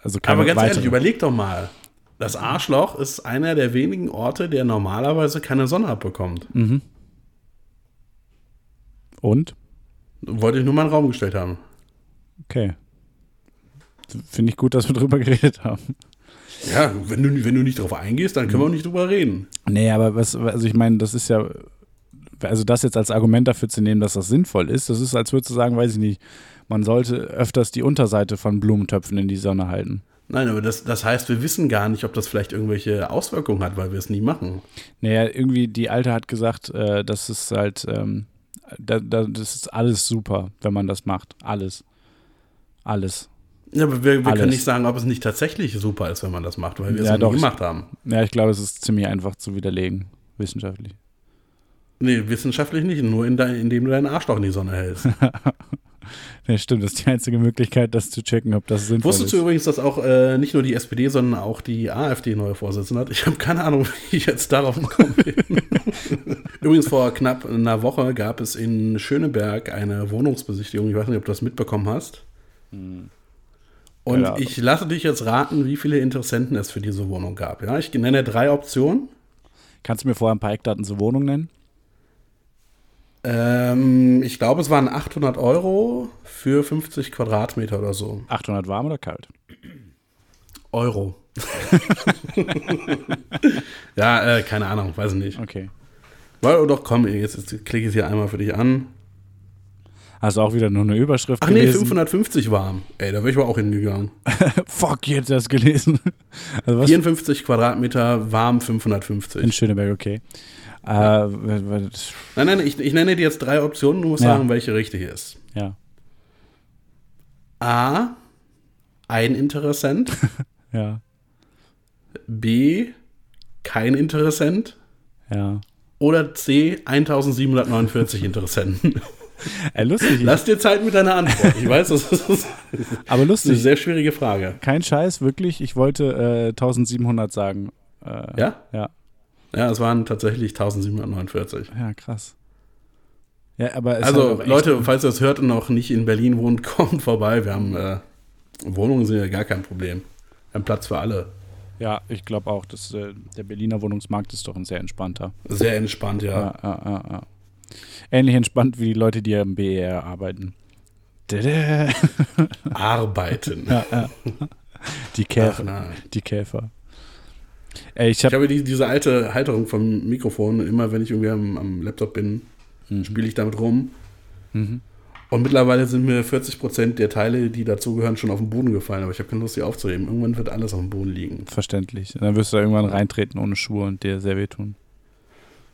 Also keine Aber ganz weitere. ehrlich, überleg doch mal. Das Arschloch ist einer der wenigen Orte, der normalerweise keine Sonne abbekommt. Mhm. Und? Wollte ich nur mal in den Raum gestellt haben. Okay. Finde ich gut, dass wir drüber geredet haben. Ja, wenn du, wenn du nicht drauf eingehst, dann können wir auch nicht drüber reden. Nee, aber was, also ich meine, das ist ja, also das jetzt als Argument dafür zu nehmen, dass das sinnvoll ist, das ist, als würdest du sagen, weiß ich nicht, man sollte öfters die Unterseite von Blumentöpfen in die Sonne halten. Nein, aber das, das heißt, wir wissen gar nicht, ob das vielleicht irgendwelche Auswirkungen hat, weil wir es nie machen. Naja, irgendwie, die Alte hat gesagt, äh, das ist halt, ähm, da, da, das ist alles super, wenn man das macht. Alles. Alles. Ja, aber wir, wir können nicht sagen, ob es nicht tatsächlich super ist, wenn man das macht, weil wir es Ja, nie gemacht haben. Ja, ich glaube, es ist ziemlich einfach zu widerlegen, wissenschaftlich. Nee, wissenschaftlich nicht, nur in de, indem du deinen Arschloch in die Sonne hältst. Ja, stimmt, das ist die einzige Möglichkeit, das zu checken, ob das sinnvoll Wusstest ist. du übrigens, dass auch äh, nicht nur die SPD, sondern auch die AfD neue Vorsitzende hat? Ich habe keine Ahnung, wie ich jetzt darauf gekommen bin. Übrigens, vor knapp einer Woche gab es in Schöneberg eine Wohnungsbesichtigung. Ich weiß nicht, ob du das mitbekommen hast. Und Keine Ahnung. ich lasse dich jetzt raten, wie viele Interessenten es für diese Wohnung gab. Ja, ich nenne drei Optionen. Kannst du mir vorher ein paar Eckdaten zur Wohnung nennen? Ähm, ich glaube, es waren 800 Euro für 50 Quadratmeter oder so. 800 warm oder kalt? Euro. ja, äh, keine Ahnung, weiß ich nicht. Okay. Weil, doch, komm, jetzt, jetzt klicke ich es hier einmal für dich an. Hast du auch wieder nur eine Überschrift Ach nee, gelesen? 550 warm. Ey, da wäre ich aber auch hingegangen. Fuck, jetzt das gelesen. Also was? 54 Quadratmeter, warm In 550. Schöneberg, okay. Äh, Nein, nein, ich, ich nenne dir jetzt drei Optionen, du musst Ja. sagen, welche richtig ist. ja, A, ein Interessent. ja, B, kein Interessent. ja. Oder C, 1749 Interessenten. Ey, lustig. Lass dir Zeit mit deiner Antwort. Ich weiß, das ist, das ist aber eine lustig. sehr schwierige Frage. Kein Scheiß, wirklich. Ich wollte äh, 1700 sagen. Äh, Ja? Ja, Ja, es waren tatsächlich 1749. ja, krass. Ja, aber Also, echt- Leute, falls ihr das hört und noch nicht in Berlin wohnt, kommt vorbei. Wir haben äh, Wohnungen sind ja gar kein Problem. Wir haben Platz für alle. Ja, ich glaube auch, dass äh, der Berliner Wohnungsmarkt ist doch ein sehr entspannter. Sehr entspannt, ja. Ja, ja, ja. Ähnlich entspannt wie die Leute, die am BER arbeiten. Arbeiten. Die Ach, Käfer. nein. Die Käfer. Ey, ich Ich habe die, diese alte Halterung vom Mikrofon. Immer wenn ich irgendwie am, am Laptop bin, spiele ich damit rum. Mhm. Und mittlerweile sind mir 40% der Teile, die dazugehören, schon auf den Boden gefallen. Aber ich habe keine Lust, sie aufzuheben. Irgendwann wird alles auf dem Boden liegen. verständlich. Dann wirst du da irgendwann reintreten ohne Schuhe und dir sehr wehtun.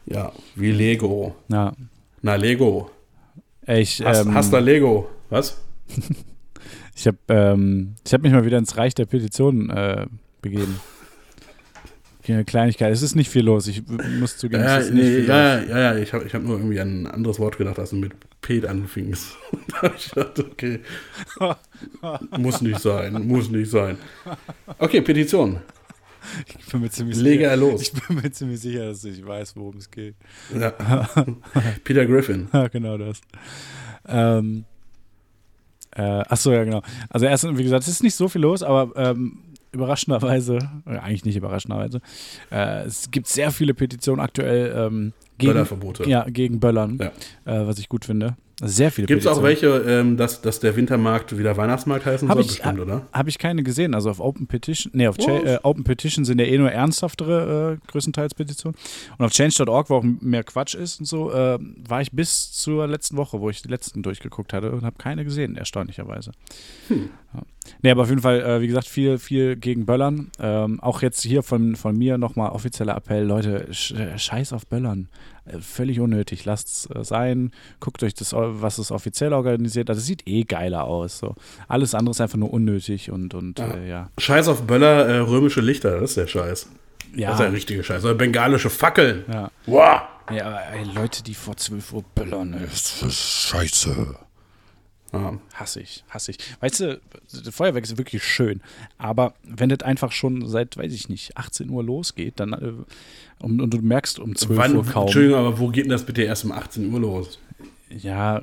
Ja, wie Lego. Ja. Na, Lego. Ich, Hast, ähm, hast du Lego? Was? ich habe ähm, ich hab mich mal wieder ins Reich der Petitionen äh, begeben. Eine Kleinigkeit. Es ist nicht viel los. Ich muss zugeben, Ja, es ist nicht nee, viel ja, los. ja, ja, ich habe ich hab nur irgendwie an ein anderes Wort gedacht, als du mit Pet anfingst. da habe ich gedacht, okay. muss nicht sein, muss nicht sein. Okay, Petition. Ich bin mir ziemlich Lege sicher. er los. Ich bin mir ziemlich sicher, dass ich weiß, worum es geht. Ja. Peter Griffin. Ja, genau das. Ähm, äh, achso, ja, genau. Also erstens, wie gesagt, es ist nicht so viel los, aber ähm, überraschenderweise, äh, eigentlich nicht überraschenderweise, äh, es gibt sehr viele Petitionen aktuell ähm, gegen, Böllerverbote. ja, gegen Böllern, Ja. äh, was ich gut finde. Sehr viele Gibt es auch welche, ähm, dass, dass der Wintermarkt wieder Weihnachtsmarkt heißen Hab soll? ich- Bestimmt, oder? Habe ich keine gesehen. Also auf Open Petition, nee, auf Was? äh, Open Petition sind ja eh nur ernsthaftere äh, größtenteils Petitionen. Und auf Change.org, wo auch mehr Quatsch ist und so, äh, war ich bis zur letzten Woche, wo ich die letzten durchgeguckt hatte und habe keine gesehen, erstaunlicherweise. Ja. Nee, aber auf jeden Fall, äh, wie gesagt, viel, viel gegen Böllern. Ähm, auch jetzt hier von, von mir nochmal offizieller Appell, Leute, sch scheiß auf Böllern. Äh, völlig unnötig. Lasst es äh, sein. Guckt euch das, was es offiziell organisiert. hat. Das sieht eh geiler aus. So. Alles andere ist einfach nur unnötig und, und Ja. äh, ja. Scheiß auf Böller, äh, römische Lichter, das ist der Scheiß. Ja, Das ist der richtige Scheiß. Oder bengalische Fackeln. ja. Wow. ja aber ey, Leute, die vor 12 Uhr böllern, ist scheiße. Ja. hasse ich, hasse ich. Weißt du, das Feuerwerk ist wirklich schön, aber wenn das einfach schon seit, weiß ich nicht, 18 Uhr losgeht, dann äh, und, und du merkst um 12 Wann, Uhr kaum. Entschuldigung, aber wo geht denn das bitte erst um 18 Uhr los? Ja,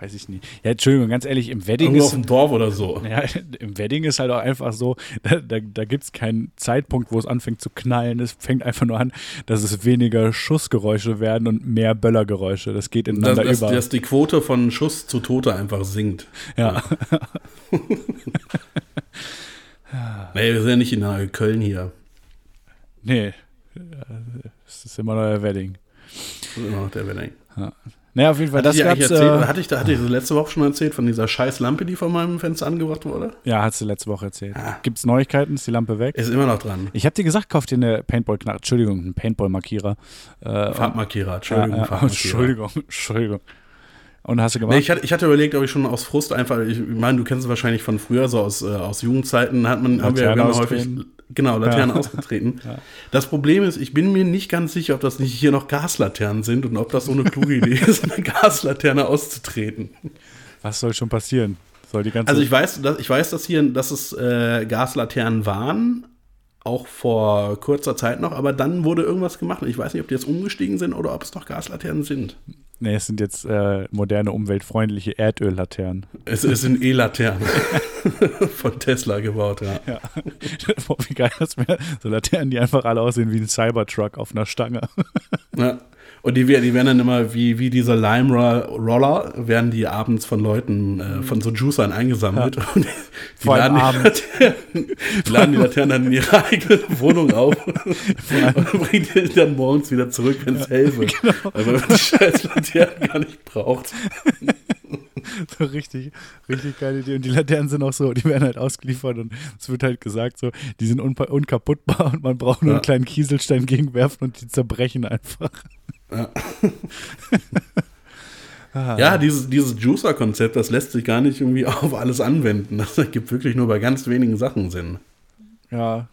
weiß ich nicht. Ja, Entschuldigung, ganz ehrlich, im Wedding Irgendwo auf ist. dem Dorf oder so. Ja, im Wedding ist halt auch einfach so, da, da, da gibt es keinen Zeitpunkt, wo es anfängt zu knallen. Es fängt einfach nur an, dass es weniger Schussgeräusche werden und mehr Böllergeräusche. Das geht ineinander dass, über. dass die Quote von Schuss zu Tote einfach sinkt. ja. Nee, wir sind ja nicht in Köln hier. nee, es ist immer noch der Wedding. Das ist immer noch der Wedding. Naja, auf jeden Fall, Hatte das gab's. erzählt, Äh, hatte ich, da- hatte ich das letzte Woche schon erzählt von dieser scheiß Lampe, die vor meinem Fenster angebracht wurde? ja, hast du letzte Woche erzählt. Ah. Gibt's Neuigkeiten? Ist die Lampe weg? Ist immer noch dran. Ich habe dir gesagt, kauf dir eine Paintball-Knarre. Entschuldigung, einen Paintball-Markierer. Äh, Farbmarkierer, ja, Entschuldigung, ja, Farbmarkierer. Entschuldigung, Entschuldigung. Und hast du gemacht? Nee, ich, hatte, ich hatte überlegt, ob ich schon aus Frust einfach, ich meine, du kennst es wahrscheinlich von früher, so aus, äh, aus Jugendzeiten, hat man, haben wir ja immer häufig, genau, Laternen Ja. ausgetreten. Ja. Das Problem ist, ich bin mir nicht ganz sicher, ob das nicht hier noch Gaslaternen sind und ob das so eine kluge Idee ist, eine Gaslaterne auszutreten. Was soll schon passieren? Soll die ganze Also ich weiß, dass, ich weiß, dass hier, dass es äh, Gaslaternen waren, auch vor kurzer Zeit noch, aber dann wurde irgendwas gemacht. Ich weiß nicht, ob die jetzt umgestiegen sind oder ob es noch Gaslaternen sind. Nee, es sind jetzt äh, moderne, umweltfreundliche Erdöllaternen. Es, es sind E-Laternen. Von Tesla gebaut, ja. Ja. Wie geil das wäre. So Laternen, die einfach alle aussehen wie ein Cybertruck auf einer Stange. ja. Und die, die werden dann immer wie, wie diese Lime-Roller, werden die abends von Leuten, äh, von so Juicern eingesammelt. Ja. Und die, die, laden die, Laternen, die laden die Laternen dann in ihre eigene Wohnung auf und bringen die dann morgens wieder zurück, wenn es hell wird. Genau. Weil man die scheiß Laternen gar nicht braucht. So richtig, richtig geile Idee. Und die Laternen sind auch so, die werden halt ausgeliefert und es wird halt gesagt, so, die sind unkaputtbar und man braucht nur Ja. einen kleinen Kieselstein gegenwerfen und die zerbrechen einfach. Ja. Dieses, dieses Juicer-Konzept, das lässt sich gar nicht irgendwie auf alles anwenden. Das ergibt wirklich nur bei ganz wenigen Sachen Sinn. Ja.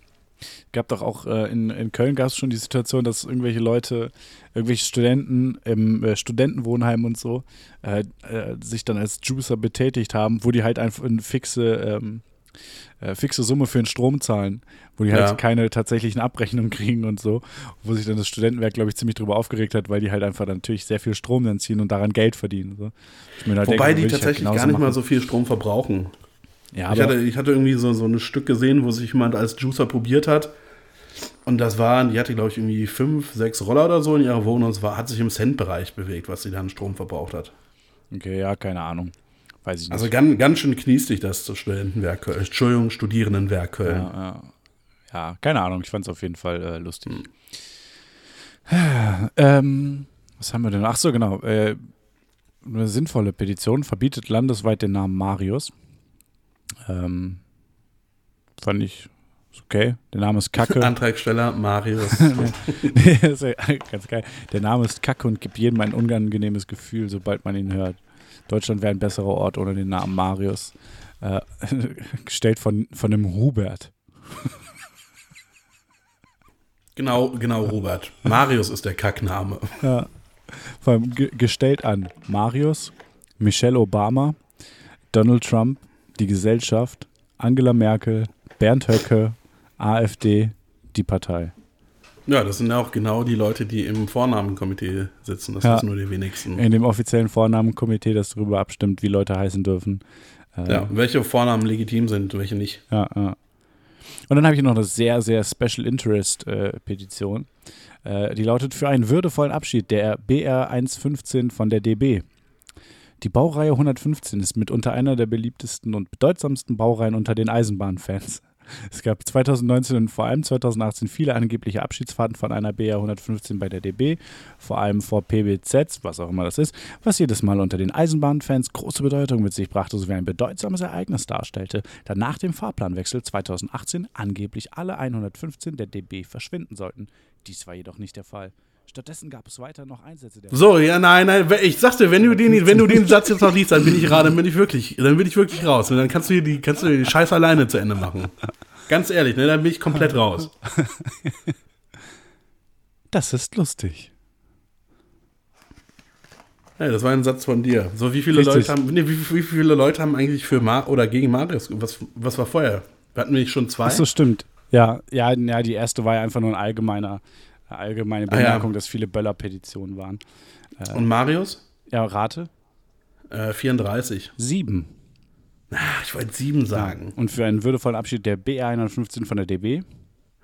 Gab doch auch äh, in, in Köln gab es schon die Situation, dass irgendwelche Leute, irgendwelche Studenten im äh, Studentenwohnheim und so, äh, äh, sich dann als Juicer betätigt haben, wo die halt einfach eine fixe, ähm, äh, fixe Summe für den Strom zahlen, wo die halt Ja. keine tatsächlichen Abrechnungen kriegen und so, wo sich dann das Studentenwerk, glaube ich, ziemlich drüber aufgeregt hat, weil die halt einfach natürlich sehr viel Strom dann ziehen und daran Geld verdienen. So. Halt Wobei denke, die halt tatsächlich genauso gar nicht mal machen. so viel Strom verbrauchen. Ja, ich, hatte, ich hatte irgendwie so, so ein Stück gesehen, wo sich jemand als Juicer probiert hat. Und das waren, die hatte, glaube ich, irgendwie fünf, sechs Roller oder so in ihrer Wohnung. Und es war, hat sich im Cent-Bereich bewegt, was sie dann Strom verbraucht hat. okay, ja, keine Ahnung. Weiß ich nicht. Also ganz, ganz schön kniestig das Studentenwerk Köln. Entschuldigung, Studierendenwerk Köln. Ja, ja. ja, keine Ahnung, ich fand es auf jeden Fall äh, lustig. Ähm, was haben wir denn? Ach so, genau. Äh, eine sinnvolle Petition verbietet landesweit den Namen Marius. Ähm, fand ich okay. Der Name ist Kacke. Antragsteller Marius. Nee, ganz geil. Der Name ist Kacke und gibt jedem ein unangenehmes Gefühl, sobald man ihn hört. Deutschland wäre ein besserer Ort ohne den Namen Marius. Äh, gestellt von, von einem Hubert. genau, genau, Robert. Marius ist der Kackname. Ja. Vor allem ge gestellt an Marius, Michelle Obama, Donald Trump, die Gesellschaft, Angela Merkel, Bernd Höcke, AfD, die Partei. Ja, das sind ja auch genau die Leute, die im Vornamenkomitee sitzen. Das Ja. wissen nur die wenigsten. In dem offiziellen Vornamenkomitee, das darüber abstimmt, wie Leute heißen dürfen. Äh, Ja, welche Vornamen legitim sind, welche nicht. Ja, ja. Und dann habe ich noch eine sehr, sehr Special Interest äh, Petition. Äh, die lautet für einen würdevollen Abschied der BR 115 von der DB. Die Baureihe 115 ist mitunter einer der beliebtesten und bedeutsamsten Baureihen unter den Eisenbahnfans. Es gab 2019 und vor allem 2018 viele angebliche Abschiedsfahrten von einer BR 115 bei der DB, vor allem vor PBZ, was auch immer das ist, was jedes Mal unter den Eisenbahnfans große Bedeutung mit sich brachte sowie ein bedeutsames Ereignis darstellte, da nach dem Fahrplanwechsel 2018 angeblich alle 115 der DB verschwinden sollten. Dies war jedoch nicht der Fall. Stattdessen gab es weiter noch Einsätze der So, ja, nein, nein, ich sagte, wenn du den, wenn du den Satz jetzt noch liest, dann bin ich gerade, dann bin ich wirklich, dann bin ich wirklich raus. Und dann kannst du dir die, kannst du dir die Scheiß alleine zu Ende machen. Ganz ehrlich, ne, dann bin ich komplett raus. Das ist lustig. Ja, das war ein Satz von dir. So, wie viele Richtig. Leute haben, nee, wie, wie viele Leute haben eigentlich für Mar oder gegen Marius, was, was war vorher? Wir hatten nämlich schon zwei. Ach so, stimmt. Ja, ja, ja, die erste war ja einfach nur ein allgemeiner, eine allgemeine Ah, ja. Bemerkung, dass viele Böller-Petitionen waren. Und Marius? Ja, rate? Äh, 34. Sieben. Ach, ich wollte sieben sagen. Und für einen würdevollen Abschied der BR 115 von der DB.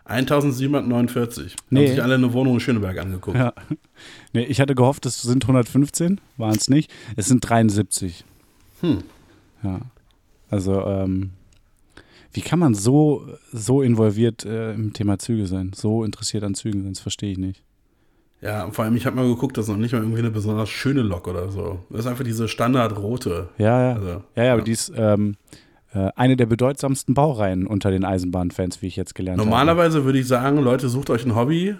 1749. Nee. Haben sich alle eine Wohnung in Schöneberg angeguckt. Ja. Nee, ich hatte gehofft, es sind 115, waren es nicht. Es sind 73. Hm. Ja. Also, ähm, wie kann man so, so involviert äh, im Thema Züge sein? So interessiert an Zügen sein? Das verstehe ich nicht. Ja, vor allem, ich habe mal geguckt, das ist noch nicht mal irgendwie eine besonders schöne Lok oder so. Das ist einfach diese standardrote. Ja, ja. Also, ja, ja, aber die ist ähm, äh, eine der bedeutsamsten Baureihen unter den Eisenbahnfans, wie ich jetzt gelernt habe. Normalerweise würde ich sagen, Leute, sucht euch ein Hobby.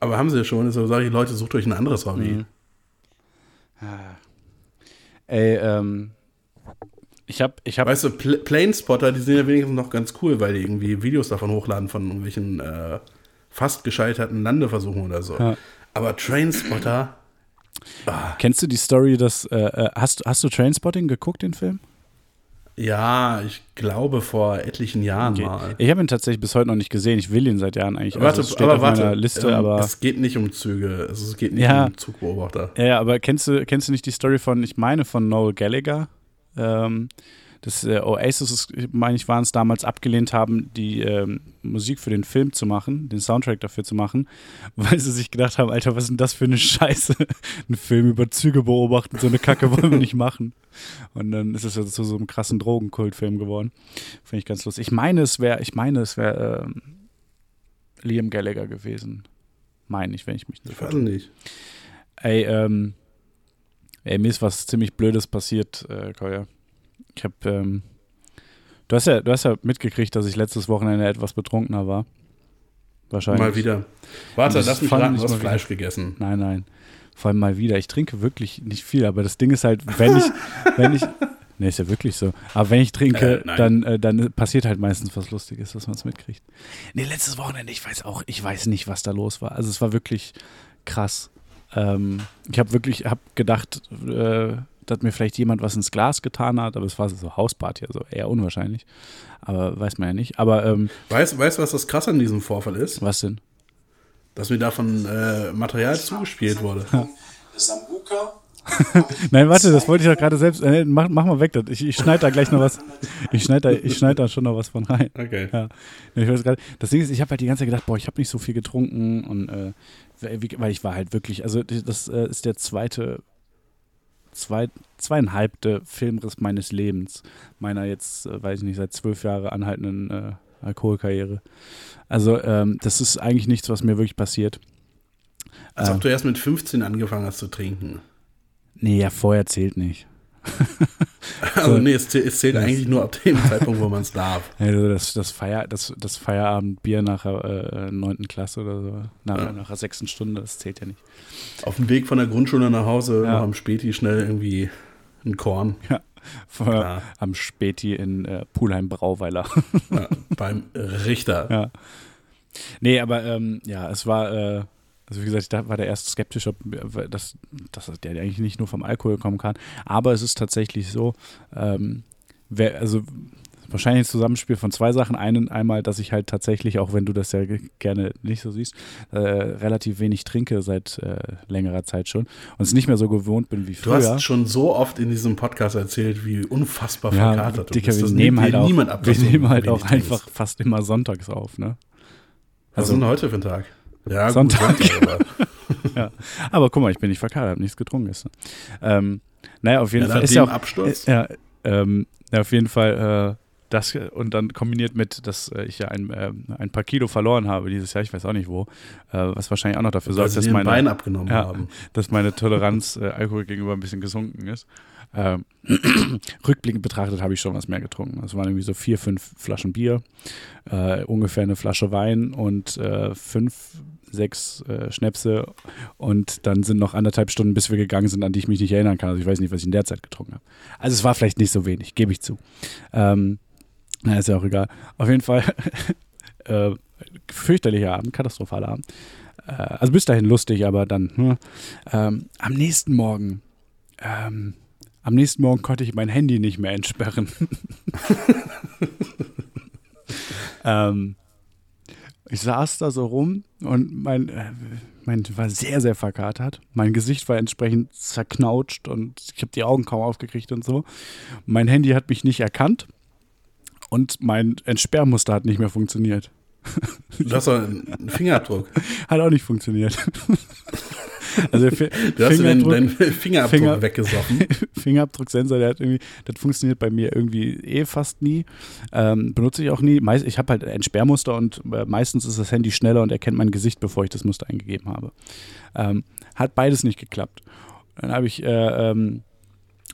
Aber haben sie ja schon. Deshalb sage ich, Leute, sucht euch ein anderes Hobby. Mhm. Ah. Ey, ähm, ich hab, ich hab, Weißt du, Pl Planespotter, die sind ja wenigstens noch ganz cool, weil die irgendwie Videos davon hochladen von irgendwelchen äh, fast gescheiterten Landeversuchen oder so. Ja. Aber Trainspotter, kennst du die Story, dass, äh, äh, hast, hast du Trainspotting geguckt, den Film? Ja, ich glaube vor etlichen Jahren Okay. mal. Ich habe ihn tatsächlich bis heute noch nicht gesehen. Ich will ihn seit Jahren eigentlich. Warte, also aber warte. Liste, ähm, aber. es geht nicht um Züge. Also es geht nicht Ja. um Zugbeobachter. Ja, ja, aber kennst du, kennst du nicht die Story von, ich meine, von Noel Gallagher? Ähm, das äh, Oasis, meine ich, waren es damals abgelehnt haben, die ähm, Musik für den Film zu machen, den Soundtrack dafür zu machen, weil sie sich gedacht haben, Alter, was ist denn das für eine Scheiße? Ein Film über Züge beobachten, so eine Kacke wollen wir nicht machen. Und dann ist es ja zu so einem krassen Drogenkultfilm geworden. Finde ich ganz lustig. Ich meine, es wäre, ich meine, es wäre ähm, Liam Gallagher gewesen. Meine ich, wenn ich mich nicht Ich weiß nicht. Ey, ähm, ey, mir ist was ziemlich Blödes passiert, äh, Kolja. Ich hab, ähm, du hast ja, du hast ja mitgekriegt, dass ich letztes Wochenende etwas betrunkener war. Wahrscheinlich. Mal wieder. Warte, Das lass mich raten, du hast wieder. Fleisch gegessen. Nein, nein. Vor allem mal wieder. Ich trinke wirklich nicht viel, aber das Ding ist halt, wenn ich, wenn ich, nee, ist ja wirklich so. Aber wenn ich trinke, Äh, dann, äh, dann passiert halt meistens was Lustiges, dass man es mitkriegt. Nee, letztes Wochenende, ich weiß auch, ich weiß nicht, was da los war. Also es war wirklich krass. Ähm, ich habe wirklich, habe gedacht, äh, dass mir vielleicht jemand was ins Glas getan hat, aber es war so Hausparty, also eher unwahrscheinlich. Aber weiß man ja nicht. Aber ähm, Weißt du, was das krass an diesem Vorfall ist? was denn? Dass mir davon äh, Material zugespielt wurde. Sambuka. Nein, warte, das wollte ich doch gerade selbst. Äh, mach, mach mal weg. das. Ich, ich schneide da gleich noch was. Ich schneide da, ich schneid da schon noch was von rein. Okay. Ja. Ich weiß grad, das Ding ist, ich habe halt die ganze Zeit gedacht, boah, ich habe nicht so viel getrunken und äh, weil ich war halt wirklich, also das äh, ist der zweite, zwei, zweieinhalbte Filmriss meines Lebens, meiner jetzt, äh, weiß ich nicht, seit zwölf Jahren anhaltenden äh, Alkoholkarriere. Also ähm, das ist eigentlich nichts, was mir wirklich passiert. Als ob du erst mit 15 angefangen hast zu trinken. Nee, ja, vorher zählt nicht. Also nee, es zählt, es zählt eigentlich nur ab dem Zeitpunkt, wo man es darf. Also das, das, Feier, das, das Feierabendbier nach der äh, 9. Klasse oder so, nach, Ja. nach der sechsten Stunde, das zählt ja nicht. Auf dem Weg von der Grundschule nach Hause, Ja. noch am Späti schnell irgendwie ein Korn. Vor, Klar. am Späti in äh, Pulheim Brauweiler. Ja, beim Richter. ja. Nee, aber ähm, ja, es war, äh, also wie gesagt, ich da war der erste skeptisch, ob äh, dass, dass der eigentlich nicht nur vom Alkohol kommen kann. Aber es ist tatsächlich so, ähm, wer, also wahrscheinlich ein Zusammenspiel von zwei Sachen. Einen einmal, dass ich halt tatsächlich, auch wenn du das ja ge- gerne nicht so siehst, äh, relativ wenig trinke seit äh, längerer Zeit schon und es nicht mehr so gewohnt bin wie Du früher. hast schon so oft in diesem Podcast erzählt, wie unfassbar ja, verkatert du Dicker, bist. wir nehmen halt dir auch, niemand ab, wir du nehmen halt auch trinkst. einfach fast immer sonntags auf, ne? Was ist denn heute für ein Tag? Ja, gut, Sonntag. Sonntag aber. Aber guck mal, ich bin nicht verkatert, habe nichts getrunken gestern. Ähm, naja, auf jeden Ja, Fall ist ja auch, Absturz? Ja, ähm, ja, auf jeden Fall äh, das und dann kombiniert mit, dass äh, ich ja ein, äh, ein paar Kilo verloren habe dieses Jahr, ich weiß auch nicht wo, äh, was wahrscheinlich auch noch dafür sorgt, dass ein meine, Bein abgenommen ja, haben. dass meine Toleranz äh, Alkohol gegenüber ein bisschen gesunken ist. Ähm, rückblickend betrachtet habe ich schon was mehr getrunken. Es waren irgendwie so vier, fünf Flaschen Bier, äh, ungefähr eine Flasche Wein und äh, fünf, sechs äh, Schnäpse und dann sind noch anderthalb Stunden, bis wir gegangen sind, an die ich mich nicht erinnern kann. Also ich weiß nicht, was ich in der Zeit getrunken habe. Also es war vielleicht nicht so wenig, gebe ich zu. Ähm, na, ist ja auch egal. Auf jeden Fall äh, fürchterlicher Abend, katastrophaler Abend. Äh, also bis dahin lustig, aber dann hm. ähm, am nächsten Morgen ähm, am nächsten Morgen konnte ich mein Handy nicht mehr entsperren. ähm, ich saß da so rum und mein, äh, mein war sehr, sehr verkatert. Mein Gesicht war entsprechend zerknautscht und ich habe die Augen kaum aufgekriegt und so. Mein Handy hat mich nicht erkannt und mein Entsperrmuster hat nicht mehr funktioniert. Du hast doch einen Fingerabdruck. Hat auch nicht funktioniert. also Du hast deinen, Fingerabdruck- deinen Fingerabdruck Finger- weggesoffen. Fingerabdrucksensor, der hat irgendwie, das funktioniert bei mir irgendwie eh fast nie. Ähm, benutze ich auch nie. Meist, ich habe halt ein Sperrmuster und äh, meistens ist das Handy schneller und erkennt mein Gesicht, bevor ich das Muster eingegeben habe. Ähm, hat beides nicht geklappt. Dann habe ich äh, ähm,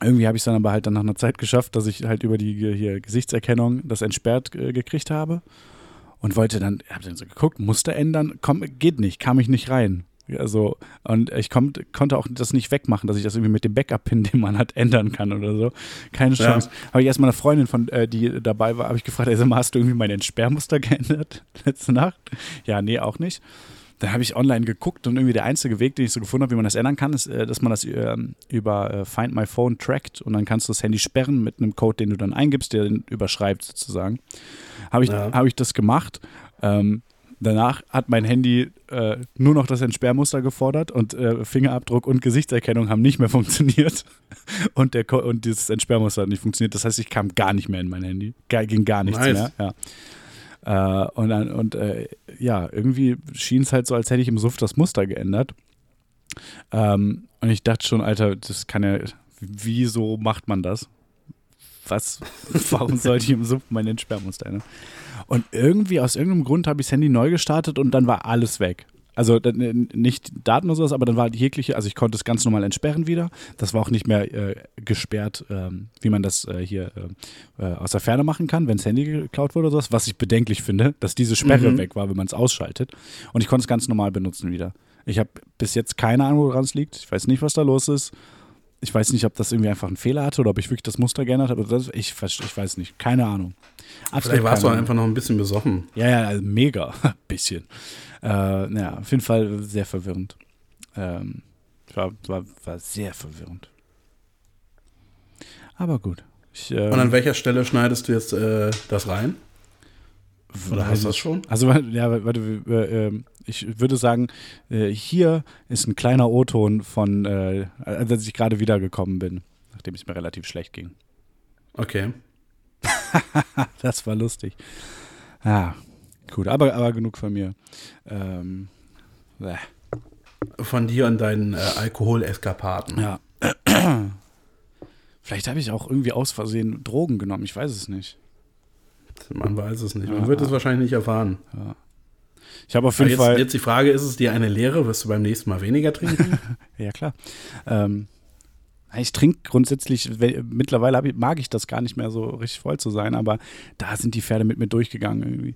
irgendwie habe ich es dann aber halt dann nach einer Zeit geschafft, dass ich halt über die hier Gesichtserkennung das entsperrt äh, gekriegt habe und wollte dann, habe dann so geguckt, Muster ändern, komm, geht nicht, kam ich nicht rein. Also, und ich komm, konnte auch das nicht wegmachen, dass ich das irgendwie mit dem Backup-Pin, den man hat, ändern kann oder so. Keine Ja. Chance. Habe ich erstmal eine Freundin, von, äh, die dabei war, habe ich gefragt, ey, mal, hast du irgendwie mein Entsperrmuster geändert letzte Nacht? Ja, nee, auch nicht. dann habe ich online geguckt und irgendwie der einzige Weg, den ich so gefunden habe, wie man das ändern kann, ist, äh, dass man das ähm, über äh, Find My Phone trackt und dann kannst du das Handy sperren mit einem Code, den du dann eingibst, der den überschreibt sozusagen. Habe ich, Ja. hab ich das gemacht. Ähm, danach hat mein Handy äh, nur noch das Entsperrmuster gefordert und äh, Fingerabdruck und Gesichtserkennung haben nicht mehr funktioniert. Und, der Co und dieses Entsperrmuster hat nicht funktioniert. Das heißt, ich kam gar nicht mehr in mein Handy. Ging gar nichts Nice. mehr. Ja. Äh, und dann, und äh, ja, irgendwie schien es halt so, als hätte ich im Suff das Muster geändert. Ähm, und ich dachte schon, Alter, das kann ja, wieso macht man das? Was, warum sollte ich im Suff mein Entsperrmuster ändern? Und irgendwie, aus irgendeinem Grund habe ich das Handy neu gestartet und dann war alles weg. Also äh, nicht Daten oder sowas, aber dann war jegliche, also ich konnte es ganz normal entsperren wieder. Das war auch nicht mehr äh, gesperrt, ähm, wie man das äh, hier äh, äh, aus der Ferne machen kann, wenn das Handy geklaut wurde oder sowas. Was ich bedenklich finde, dass diese Sperre Mhm. weg war, wenn man es ausschaltet. Und ich konnte es ganz normal benutzen wieder. Ich habe bis jetzt keine Ahnung, woran es liegt. Ich weiß nicht, was da los ist. Ich weiß nicht, ob das irgendwie einfach einen Fehler hatte oder ob ich wirklich das Muster geändert habe. Das, ich, ich weiß nicht. Keine Ahnung. Absolut Vielleicht warst du einfach noch ein bisschen besoffen. Ja, ja, also mega. Bisschen. Äh, naja, auf jeden Fall sehr verwirrend. Ähm, war, war, war sehr verwirrend. Aber gut. Ich, ähm, Und an welcher Stelle schneidest du jetzt äh, das rein? Oder hast du das schon? Also, ja, warte, äh, ähm, ich würde sagen, äh, hier ist ein kleiner O-Ton von, äh, als ich gerade wiedergekommen bin, nachdem es mir relativ schlecht ging. Okay. Das war lustig. Ah, gut, aber, aber genug von mir. Ähm. Von dir und deinen äh, Alkoholeskapaden. Ja. Vielleicht habe ich auch irgendwie aus Versehen Drogen genommen, ich weiß es nicht. Man weiß es nicht. Man Ja. wird es wahrscheinlich nicht erfahren. Ich habe auf jeden jetzt, Fall. jetzt die Frage, ist es dir eine Lehre? Wirst du beim nächsten Mal weniger trinken? Ja, klar. Ähm, ich trinke grundsätzlich, we- mittlerweile ich, mag ich das gar nicht mehr so richtig voll zu sein, aber da sind die Pferde mit mir durchgegangen irgendwie.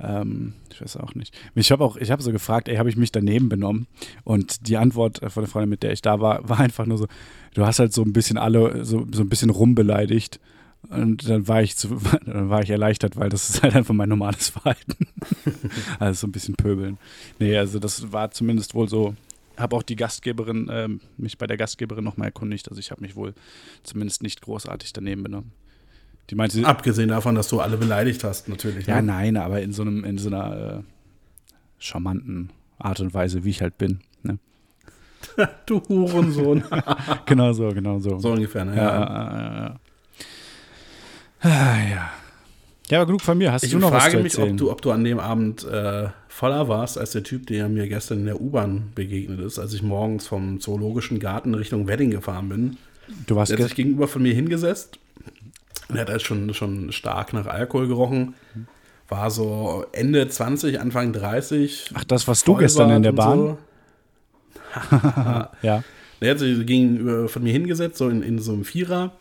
Ähm, ich weiß auch nicht. Ich habe auch, ich habe so gefragt, ey, habe ich mich daneben benommen? Und die Antwort äh, von der Freundin, mit der ich da war, war einfach nur so, du hast halt so ein bisschen alle, so, so ein bisschen rumbeleidigt. Und dann war ich zu, dann war ich erleichtert, weil das ist halt einfach mein normales Verhalten. also so ein bisschen pöbeln. Nee, also das war zumindest wohl so. Habe auch die Gastgeberin, ähm, mich bei der Gastgeberin nochmal erkundigt. Also ich habe mich wohl zumindest nicht großartig daneben benommen. Die meinte, Abgesehen davon, dass du alle beleidigt hast, natürlich. ja, ne? nein, aber in so einem, in so einer äh, charmanten Art und Weise, wie ich halt bin. Ne? Du Hurensohn. Genau so, genau so. so ungefähr, ne? ja, ja, ja, ja. Ah, ja. Ja, aber genug von mir. Hast Ich du noch was frage zu mich, erzählen? ob du, ob du an dem Abend äh, voller warst, als der Typ, der mir gestern in der U-Bahn begegnet ist, als ich morgens vom Zoologischen Garten Richtung Wedding gefahren bin. du warst Der hat sich gegenüber von mir hingesetzt. Und er hat halt schon, schon stark nach Alkohol gerochen. War so Ende 20, Anfang 30. Ach, das warst du gestern in der Bahn? So. Ja. Der hat sich gegenüber von mir hingesetzt, so in, in so einem Vierer.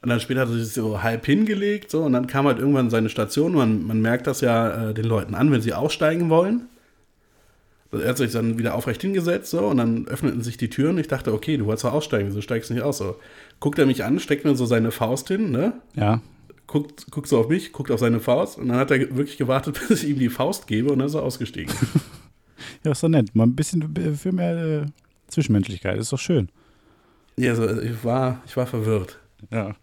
Und dann später hat er sich so halb hingelegt, so, und dann kam halt irgendwann seine Station. Man, man merkt das ja äh, den Leuten an, wenn sie aussteigen wollen. Also er hat sich dann wieder aufrecht hingesetzt, so, und dann öffneten sich die Türen. Ich dachte, okay, du wolltest doch aussteigen, wieso steigst du nicht aus? So. Guckt er mich an, steckt mir so seine Faust hin, ne? Ja. Guckt, guckt so auf mich, guckt auf seine Faust, und dann hat er wirklich gewartet, bis ich ihm die Faust gebe, und dann ist er ausgestiegen. Ja, ist doch nett. Mal ein bisschen für mehr äh, Zwischenmenschlichkeit. Ist doch schön. ja, also ich war, ich war verwirrt. Ja.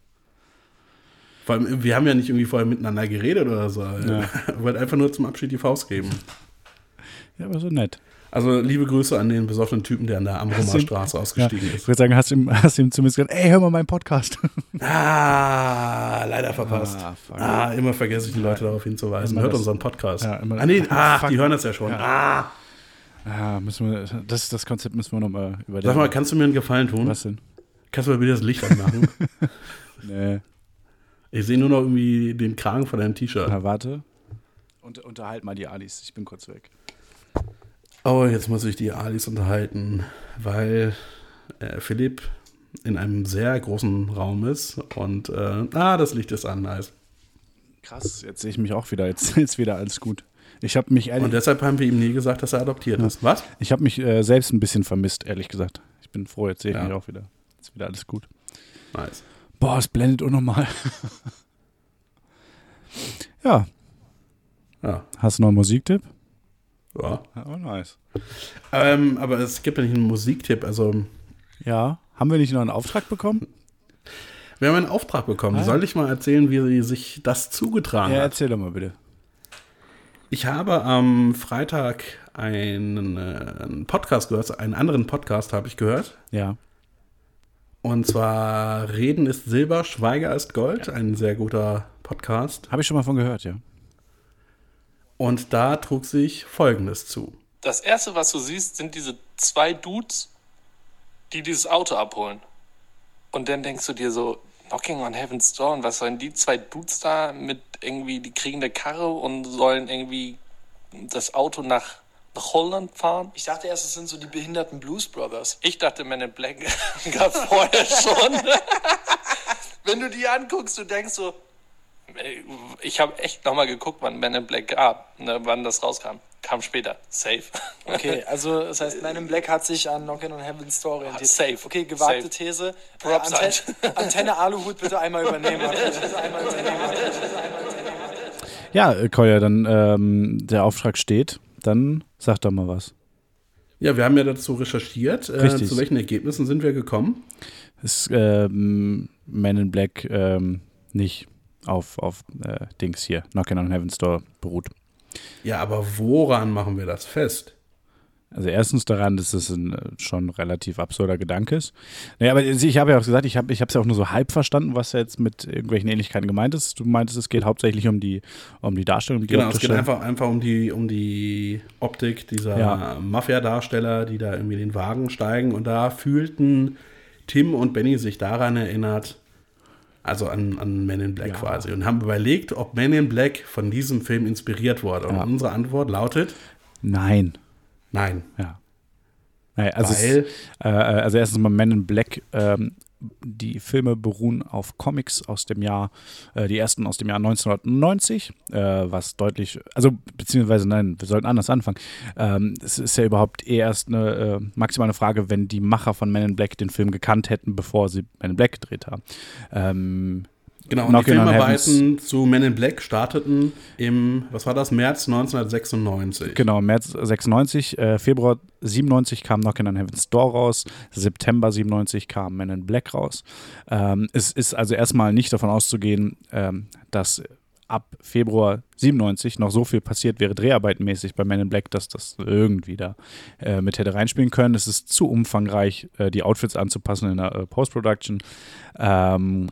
Vor allem, wir haben ja nicht irgendwie vorher miteinander geredet oder so. Ja. Wollte einfach nur zum Abschied die Faust geben. Ja, aber so nett. Also liebe Grüße an den besoffenen Typen, der an der Amrumer du- Straße Ja. ausgestiegen Ich ist. würde sagen, hast du ihm, hast ihm zumindest gesagt, ey, hör mal meinen Podcast. Ah, leider verpasst. Ah. Ah, immer vergesse ich die Leute darauf hinzuweisen. Immer Hört das- unseren Podcast. Ja, immer- ah, nee, ach, Fuck. die hören das ja schon. Ah. Ja, müssen wir, das, das Konzept müssen wir nochmal überdenken. Sag mal, kannst du mir einen Gefallen tun? Was denn? Kannst du mal bitte das Licht anmachen? Nee. Ich sehe nur noch irgendwie den Kragen von deinem T-Shirt. Na, warte. Und, unterhalt mal die Alis. Ich bin kurz weg. Oh, jetzt muss ich die Alis unterhalten, weil äh, Philipp in einem sehr großen Raum ist und äh, ah, das Licht ist an, nice. Krass, jetzt sehe ich mich auch wieder. Jetzt ist wieder alles gut. Ich habe mich, ehrlich, Und deshalb haben wir ihm nie gesagt, dass er adoptiert ist. Was? ich hab mich äh, selbst ein bisschen vermisst, ehrlich gesagt. Ich bin froh, jetzt sehe ich Ja. mich auch wieder. Jetzt ist wieder alles gut. Nice. Boah, es blendet unnormal. ja, Ja. hast du noch einen Musiktipp? Ja. Oh, nice. Ähm, aber es gibt ja nicht einen Musiktipp. Also, Ja, haben wir nicht noch einen Auftrag bekommen? wir haben einen Auftrag bekommen. Soll ich mal erzählen, wie sich das zugetragen Ja, hat? erzähl doch mal bitte. Ich habe am Freitag einen, äh, einen Podcast gehört, einen anderen Podcast habe ich gehört. Ja. Und zwar Reden ist Silber, Schweiger ist Gold. Ein sehr guter Podcast. Habe ich schon mal von gehört, ja. Und da trug sich Folgendes zu. Das erste, was du siehst, sind diese zwei Dudes, die dieses Auto abholen. Und dann denkst du dir so, Knocking on Heaven's Door, und was sollen die zwei Dudes da mit irgendwie, die kriegen eine Karre und sollen irgendwie das Auto nach, nach Holland fahren? Ich dachte erst, es sind so die behinderten Blues Brothers. Ich dachte, Men in Black gab vorher schon. Wenn du die anguckst, du denkst so, ey, ich habe echt nochmal geguckt, wann Men in Black gab, ne, wann das rauskam. Kam später. Safe. Okay, also das heißt, Man in Black hat sich an Knockin' on Heaven's Door orientiert. Safe. Okay, gewagte Safe. These. Äh, Antenne, Antenne Aluhut bitte einmal übernehmen. Bitte einmal übernehmen. Ja, äh, Kolja, dann ähm, der Auftrag steht. Dann sag doch mal was. Ja, wir haben ja dazu recherchiert. Äh, zu welchen Ergebnissen sind wir gekommen? Ist ähm, Man in Black ähm, nicht auf, auf äh, Dings hier, Knockin' on Heaven's Door beruht. Ja, aber woran machen wir das fest? Also erstens daran, dass es ein äh, schon relativ absurder Gedanke ist. Naja, aber ich habe ja auch gesagt, ich habe ich es ja auch nur so halb verstanden, was jetzt mit irgendwelchen Ähnlichkeiten gemeint ist. Du meintest, es geht hauptsächlich um die, um die Darstellung. Die Genau, es geht optische. einfach, einfach um, die, um die Optik dieser Ja. Mafia-Darsteller, die da irgendwie den Wagen steigen. Und da fühlten Tim und Benny sich daran erinnert, also an, an Men in Black Ja. quasi, und haben überlegt, ob Men in Black von diesem Film inspiriert wurde. Und Ja. unsere Antwort lautet, Nein. Nein. Ja. Naja, also, Weil- es, äh, also erstens mal Men in Black. Ähm, die Filme beruhen auf Comics aus dem Jahr, äh, die ersten aus dem Jahr 1990, äh, was deutlich, also beziehungsweise nein, wir sollten anders anfangen. Ähm, es ist ja überhaupt eh erst eine äh, maximale Frage, wenn die Macher von Men in Black den Film gekannt hätten, bevor sie Men in Black gedreht haben. Ähm, Genau, und die Filmarbeiten zu Men in Black starteten im, was war das, März 1996. Genau, März 96, äh, Februar 97 kam Knockin' on Heaven's Door raus, September 97 kam Men in Black raus. Ähm, es ist also erstmal nicht davon auszugehen, ähm, dass ab Februar 97 noch so viel passiert wäre, dreharbeitenmäßig bei Men in Black, dass das irgendwie da äh, mit hätte reinspielen können. Es ist zu umfangreich, äh, die Outfits anzupassen in der äh, Post-Production. Ähm,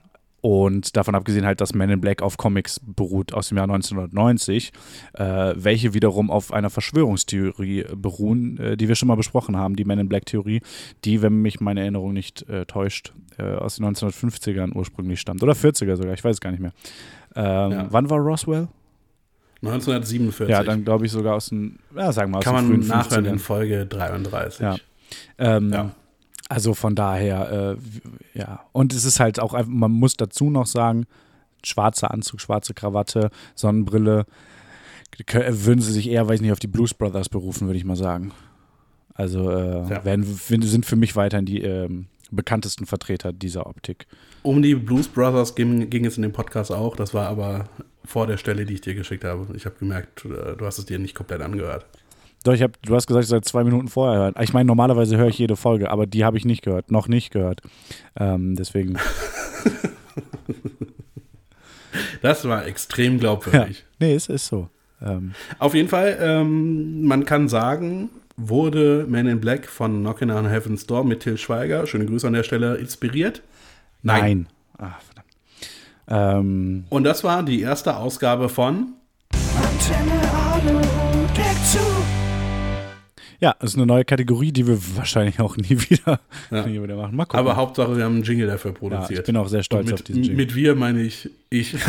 und davon abgesehen halt, dass Men in Black auf Comics beruht aus dem Jahr 1990, äh, welche wiederum auf einer Verschwörungstheorie beruhen, äh, die wir schon mal besprochen haben, die Men in Black-Theorie, die, wenn mich meine Erinnerung nicht äh, täuscht, äh, aus den 1950ern ursprünglich stammt. Oder 40er sogar, ich weiß es gar nicht mehr. Ähm, Ja. Wann war Roswell? 1947. Ja, dann glaube ich sogar aus den, ja, sagen wir mal, aus kann den man nachhören 50ern. in Folge 33. Ja. Ähm, Ja. Also von daher, äh, ja. Und es ist halt auch einfach, man muss dazu noch sagen, schwarzer Anzug, schwarze Krawatte, Sonnenbrille, würden sie sich eher, weiß nicht, auf die Blues Brothers berufen, würde ich mal sagen. Also äh, Ja. werden, sind für mich weiterhin die ähm, bekanntesten Vertreter dieser Optik. Um die Blues Brothers ging, ging es in dem Podcast auch. Das war aber vor der Stelle, die ich dir geschickt habe. Ich habe gemerkt, äh, du hast es dir nicht komplett angehört. Doch, ich hab, du hast gesagt, ich soll zwei Minuten vorher hören. Ich meine, normalerweise höre ich jede Folge, aber die habe ich nicht gehört, noch nicht gehört. Ähm, deswegen, Das war extrem ja. glaubwürdig. Nee, es ist so. Ähm, Auf jeden Fall, ähm, man kann sagen, wurde Man in Black von Knockin' on Heaven's Door mit Till Schweiger, schöne Grüße an der Stelle, inspiriert? nein. Ah, verdammt. Ähm, Und das war die erste Ausgabe von Ja, das ist eine neue Kategorie, die wir wahrscheinlich auch nie wieder, Ja. nie wieder machen. Mal gucken. Aber Hauptsache, wir haben einen Jingle dafür ja, produziert. ich bin auch sehr stolz Und auf mit, diesen Jingle. Mit wir meine ich ich.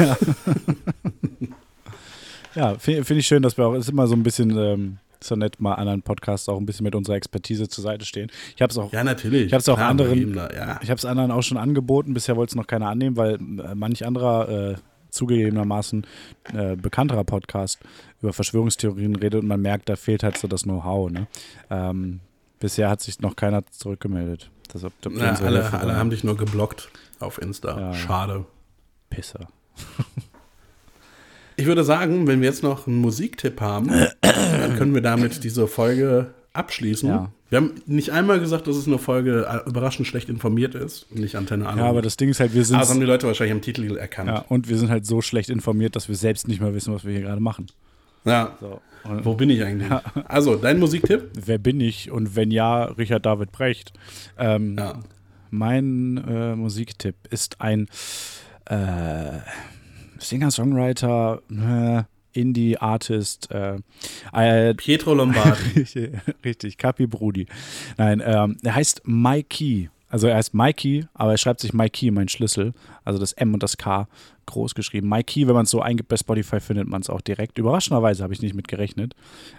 Ja, finde find ich schön, dass wir auch, ist immer so ein bisschen, ähm, ja nett, mal anderen Podcasts auch ein bisschen mit unserer Expertise zur Seite stehen. Ich habe es auch, Ja, natürlich. ich habe es auch Klar, anderen, ja. ich habe es anderen auch schon angeboten. Bisher wollte es noch keiner annehmen, weil äh, manch anderer äh, zugegebenermaßen äh, bekannterer Podcast über Verschwörungstheorien redet und man merkt, da fehlt halt so das Know-how. Ne? Ähm, bisher hat sich noch keiner zurückgemeldet. Das, ob, ob Na, alle, alle haben dich nur geblockt auf Insta. Ja. Schade. Pisser. Ich würde sagen, wenn wir jetzt noch einen Musiktipp haben, dann können wir damit diese Folge abschließen. Ja. Wir haben nicht einmal gesagt, dass es eine Folge äh, überraschend schlecht informiert ist und nicht Antenne an. Ja, aber das Ding ist halt, wir sind. Das haben die Leute wahrscheinlich am Titel erkannt. ja, und wir sind halt so schlecht informiert, dass wir selbst nicht mehr wissen, was wir hier gerade machen. Ja. So. Wo bin ich eigentlich? Also, dein Musiktipp? wer bin ich? Und wenn ja, Richard David Brecht. Ähm, Ja. Mein äh, Musiktipp ist ein äh, Singer-Songwriter, äh, Indie-Artist, äh, äh, Pietro Lombardi. Richtig, Capi Brudi. Nein, ähm, er heißt Mikey. Also er heißt Mikey, aber er schreibt sich Mikey, mein Schlüssel. Also das M und das K groß geschrieben. Mikey, wenn man es so eingibt bei Spotify, findet man es auch direkt. Überraschenderweise habe ich nicht mit gerechnet.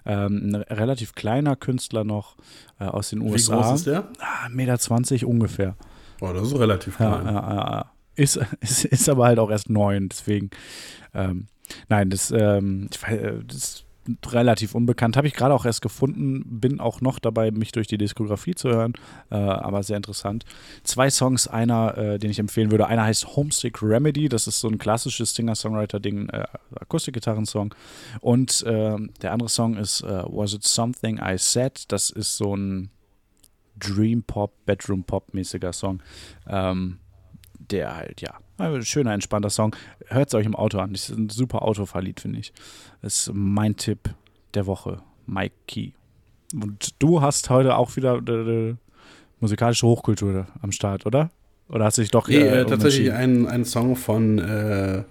Ähm, ein relativ kleiner Künstler noch äh, aus den Wie USA. groß ist der? Ah, 1,20 Meter ungefähr. Oh, das ist relativ klein. ja, ja, ja. Ist, ist, ist aber halt auch erst neun, deswegen. Ähm, nein, das, ähm, äh, das ist relativ unbekannt. Habe ich gerade auch erst gefunden. Bin auch noch dabei, mich durch die Diskografie zu hören. Äh, aber sehr interessant. Zwei Songs, einer, äh, den ich empfehlen würde. Einer heißt Homesick Remedy. Das ist so ein klassisches Singer-Songwriter-Ding, äh, Akustikgitarrensong. Und ähm, der andere Song ist äh, Was It Something I Said. Das ist so ein Dream Pop, Bedroom Pop mäßiger Song. Ähm, der halt, ja, schöner, entspannter Song. Hört es euch im Auto an. Das ist ein super Autofahrlied, finde ich. Das ist mein Tipp der Woche. Mike Key. Und du hast heute auch wieder äh, musikalische Hochkultur am Start, oder? Oder hast du dich doch Nee, äh, äh, tatsächlich umentschieden? ein, ein Song von äh,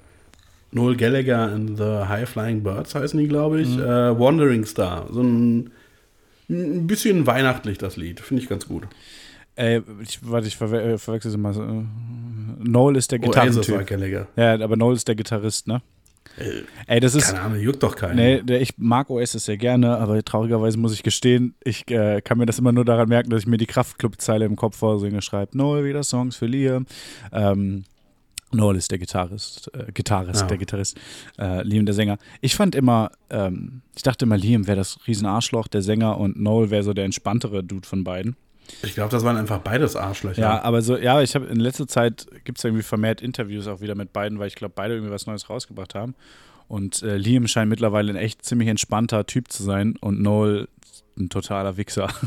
Noel Gallagher and the High Flying Birds heißen die, glaube ich. Mhm. Äh, Wandering Star. So ein, ein bisschen weihnachtlich, das Lied. Finde ich ganz gut. Äh, ich, warte, ich verwe äh, verwechsel es mal. Äh, Noel ist der Gitarrentyp. Gallagher. Ja, aber Noel ist der Gitarrist, ne? Äh, Ey, das ist. keine Ahnung, juckt doch keinen. Nee, ich mag Oasis sehr gerne, aber traurigerweise muss ich gestehen, ich äh, kann mir das immer nur daran merken, dass ich mir die Kraftclub-Zeile im Kopf vorsinge, schreibt Noel wieder Songs für Liam. Ähm, Noel ist der Gitarrist, äh, Gitarrist, Ja. der Gitarrist, äh, Liam der Sänger. Ich fand immer, ähm, ich dachte immer, Liam wäre das Riesenarschloch, der Sänger, und Noel wäre so der entspanntere Dude von beiden. Ich glaube, das waren einfach beides Arschlöcher. Ja, aber so, ja, ich habe in letzter Zeit gibt es irgendwie vermehrt Interviews auch wieder mit beiden, weil ich glaube, beide irgendwie was Neues rausgebracht haben. Und äh, Liam scheint mittlerweile ein echt ziemlich entspannter Typ zu sein und Noel ein totaler Wichser.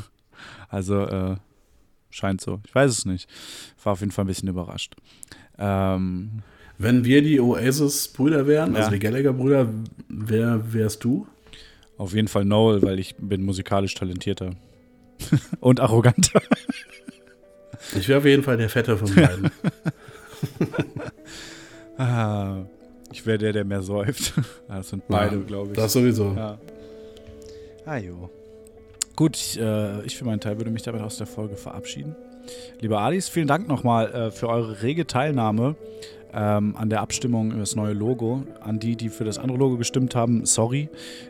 Also äh, scheint so. Ich weiß es nicht. War auf jeden Fall ein bisschen überrascht. Ähm, Wenn wir die Oasis-Brüder wären, also Ja. die Gallagher-Brüder, wer wärst du? auf jeden Fall Noel, weil ich bin musikalisch talentierter. und arroganter. Ich wäre auf jeden Fall der Fette von beiden. Ah, ich wäre der, der mehr säuft. Das sind beide, Ja, glaube ich. Das sowieso. Ja. Ah, jo. Gut, ich, äh, ich für meinen Teil würde mich damit aus der Folge verabschieden. Lieber Alice, vielen Dank nochmal äh, für eure rege Teilnahme ähm, an der Abstimmung über das neue Logo. An die, die für das andere Logo gestimmt haben, sorry.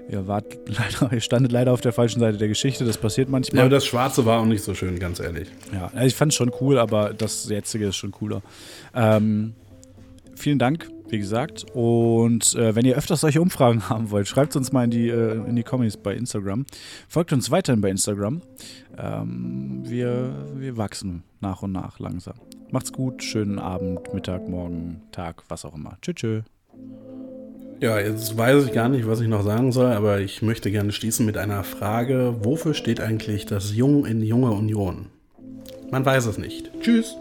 Ihr, wart leider, ihr standet leider auf der falschen Seite der Geschichte. Das passiert Ja, manchmal. aber das Schwarze war auch nicht so schön, ganz ehrlich. Ja, also ich fand es schon cool, aber das jetzige ist schon cooler. Ähm, vielen Dank, wie gesagt. Und äh, wenn ihr öfters solche Umfragen haben wollt, schreibt uns mal in die, äh, in die Comments bei Instagram. Folgt uns weiterhin bei Instagram. Ähm, wir, wir wachsen nach und nach langsam. Macht's gut, schönen Abend, Mittag, Morgen, Tag, was auch immer. Tschüss, tschüss. Ja, jetzt weiß ich gar nicht, was ich noch sagen soll, aber ich möchte gerne schließen mit einer Frage. Wofür steht eigentlich das Jung in Junge Union? Man weiß es nicht. Tschüss.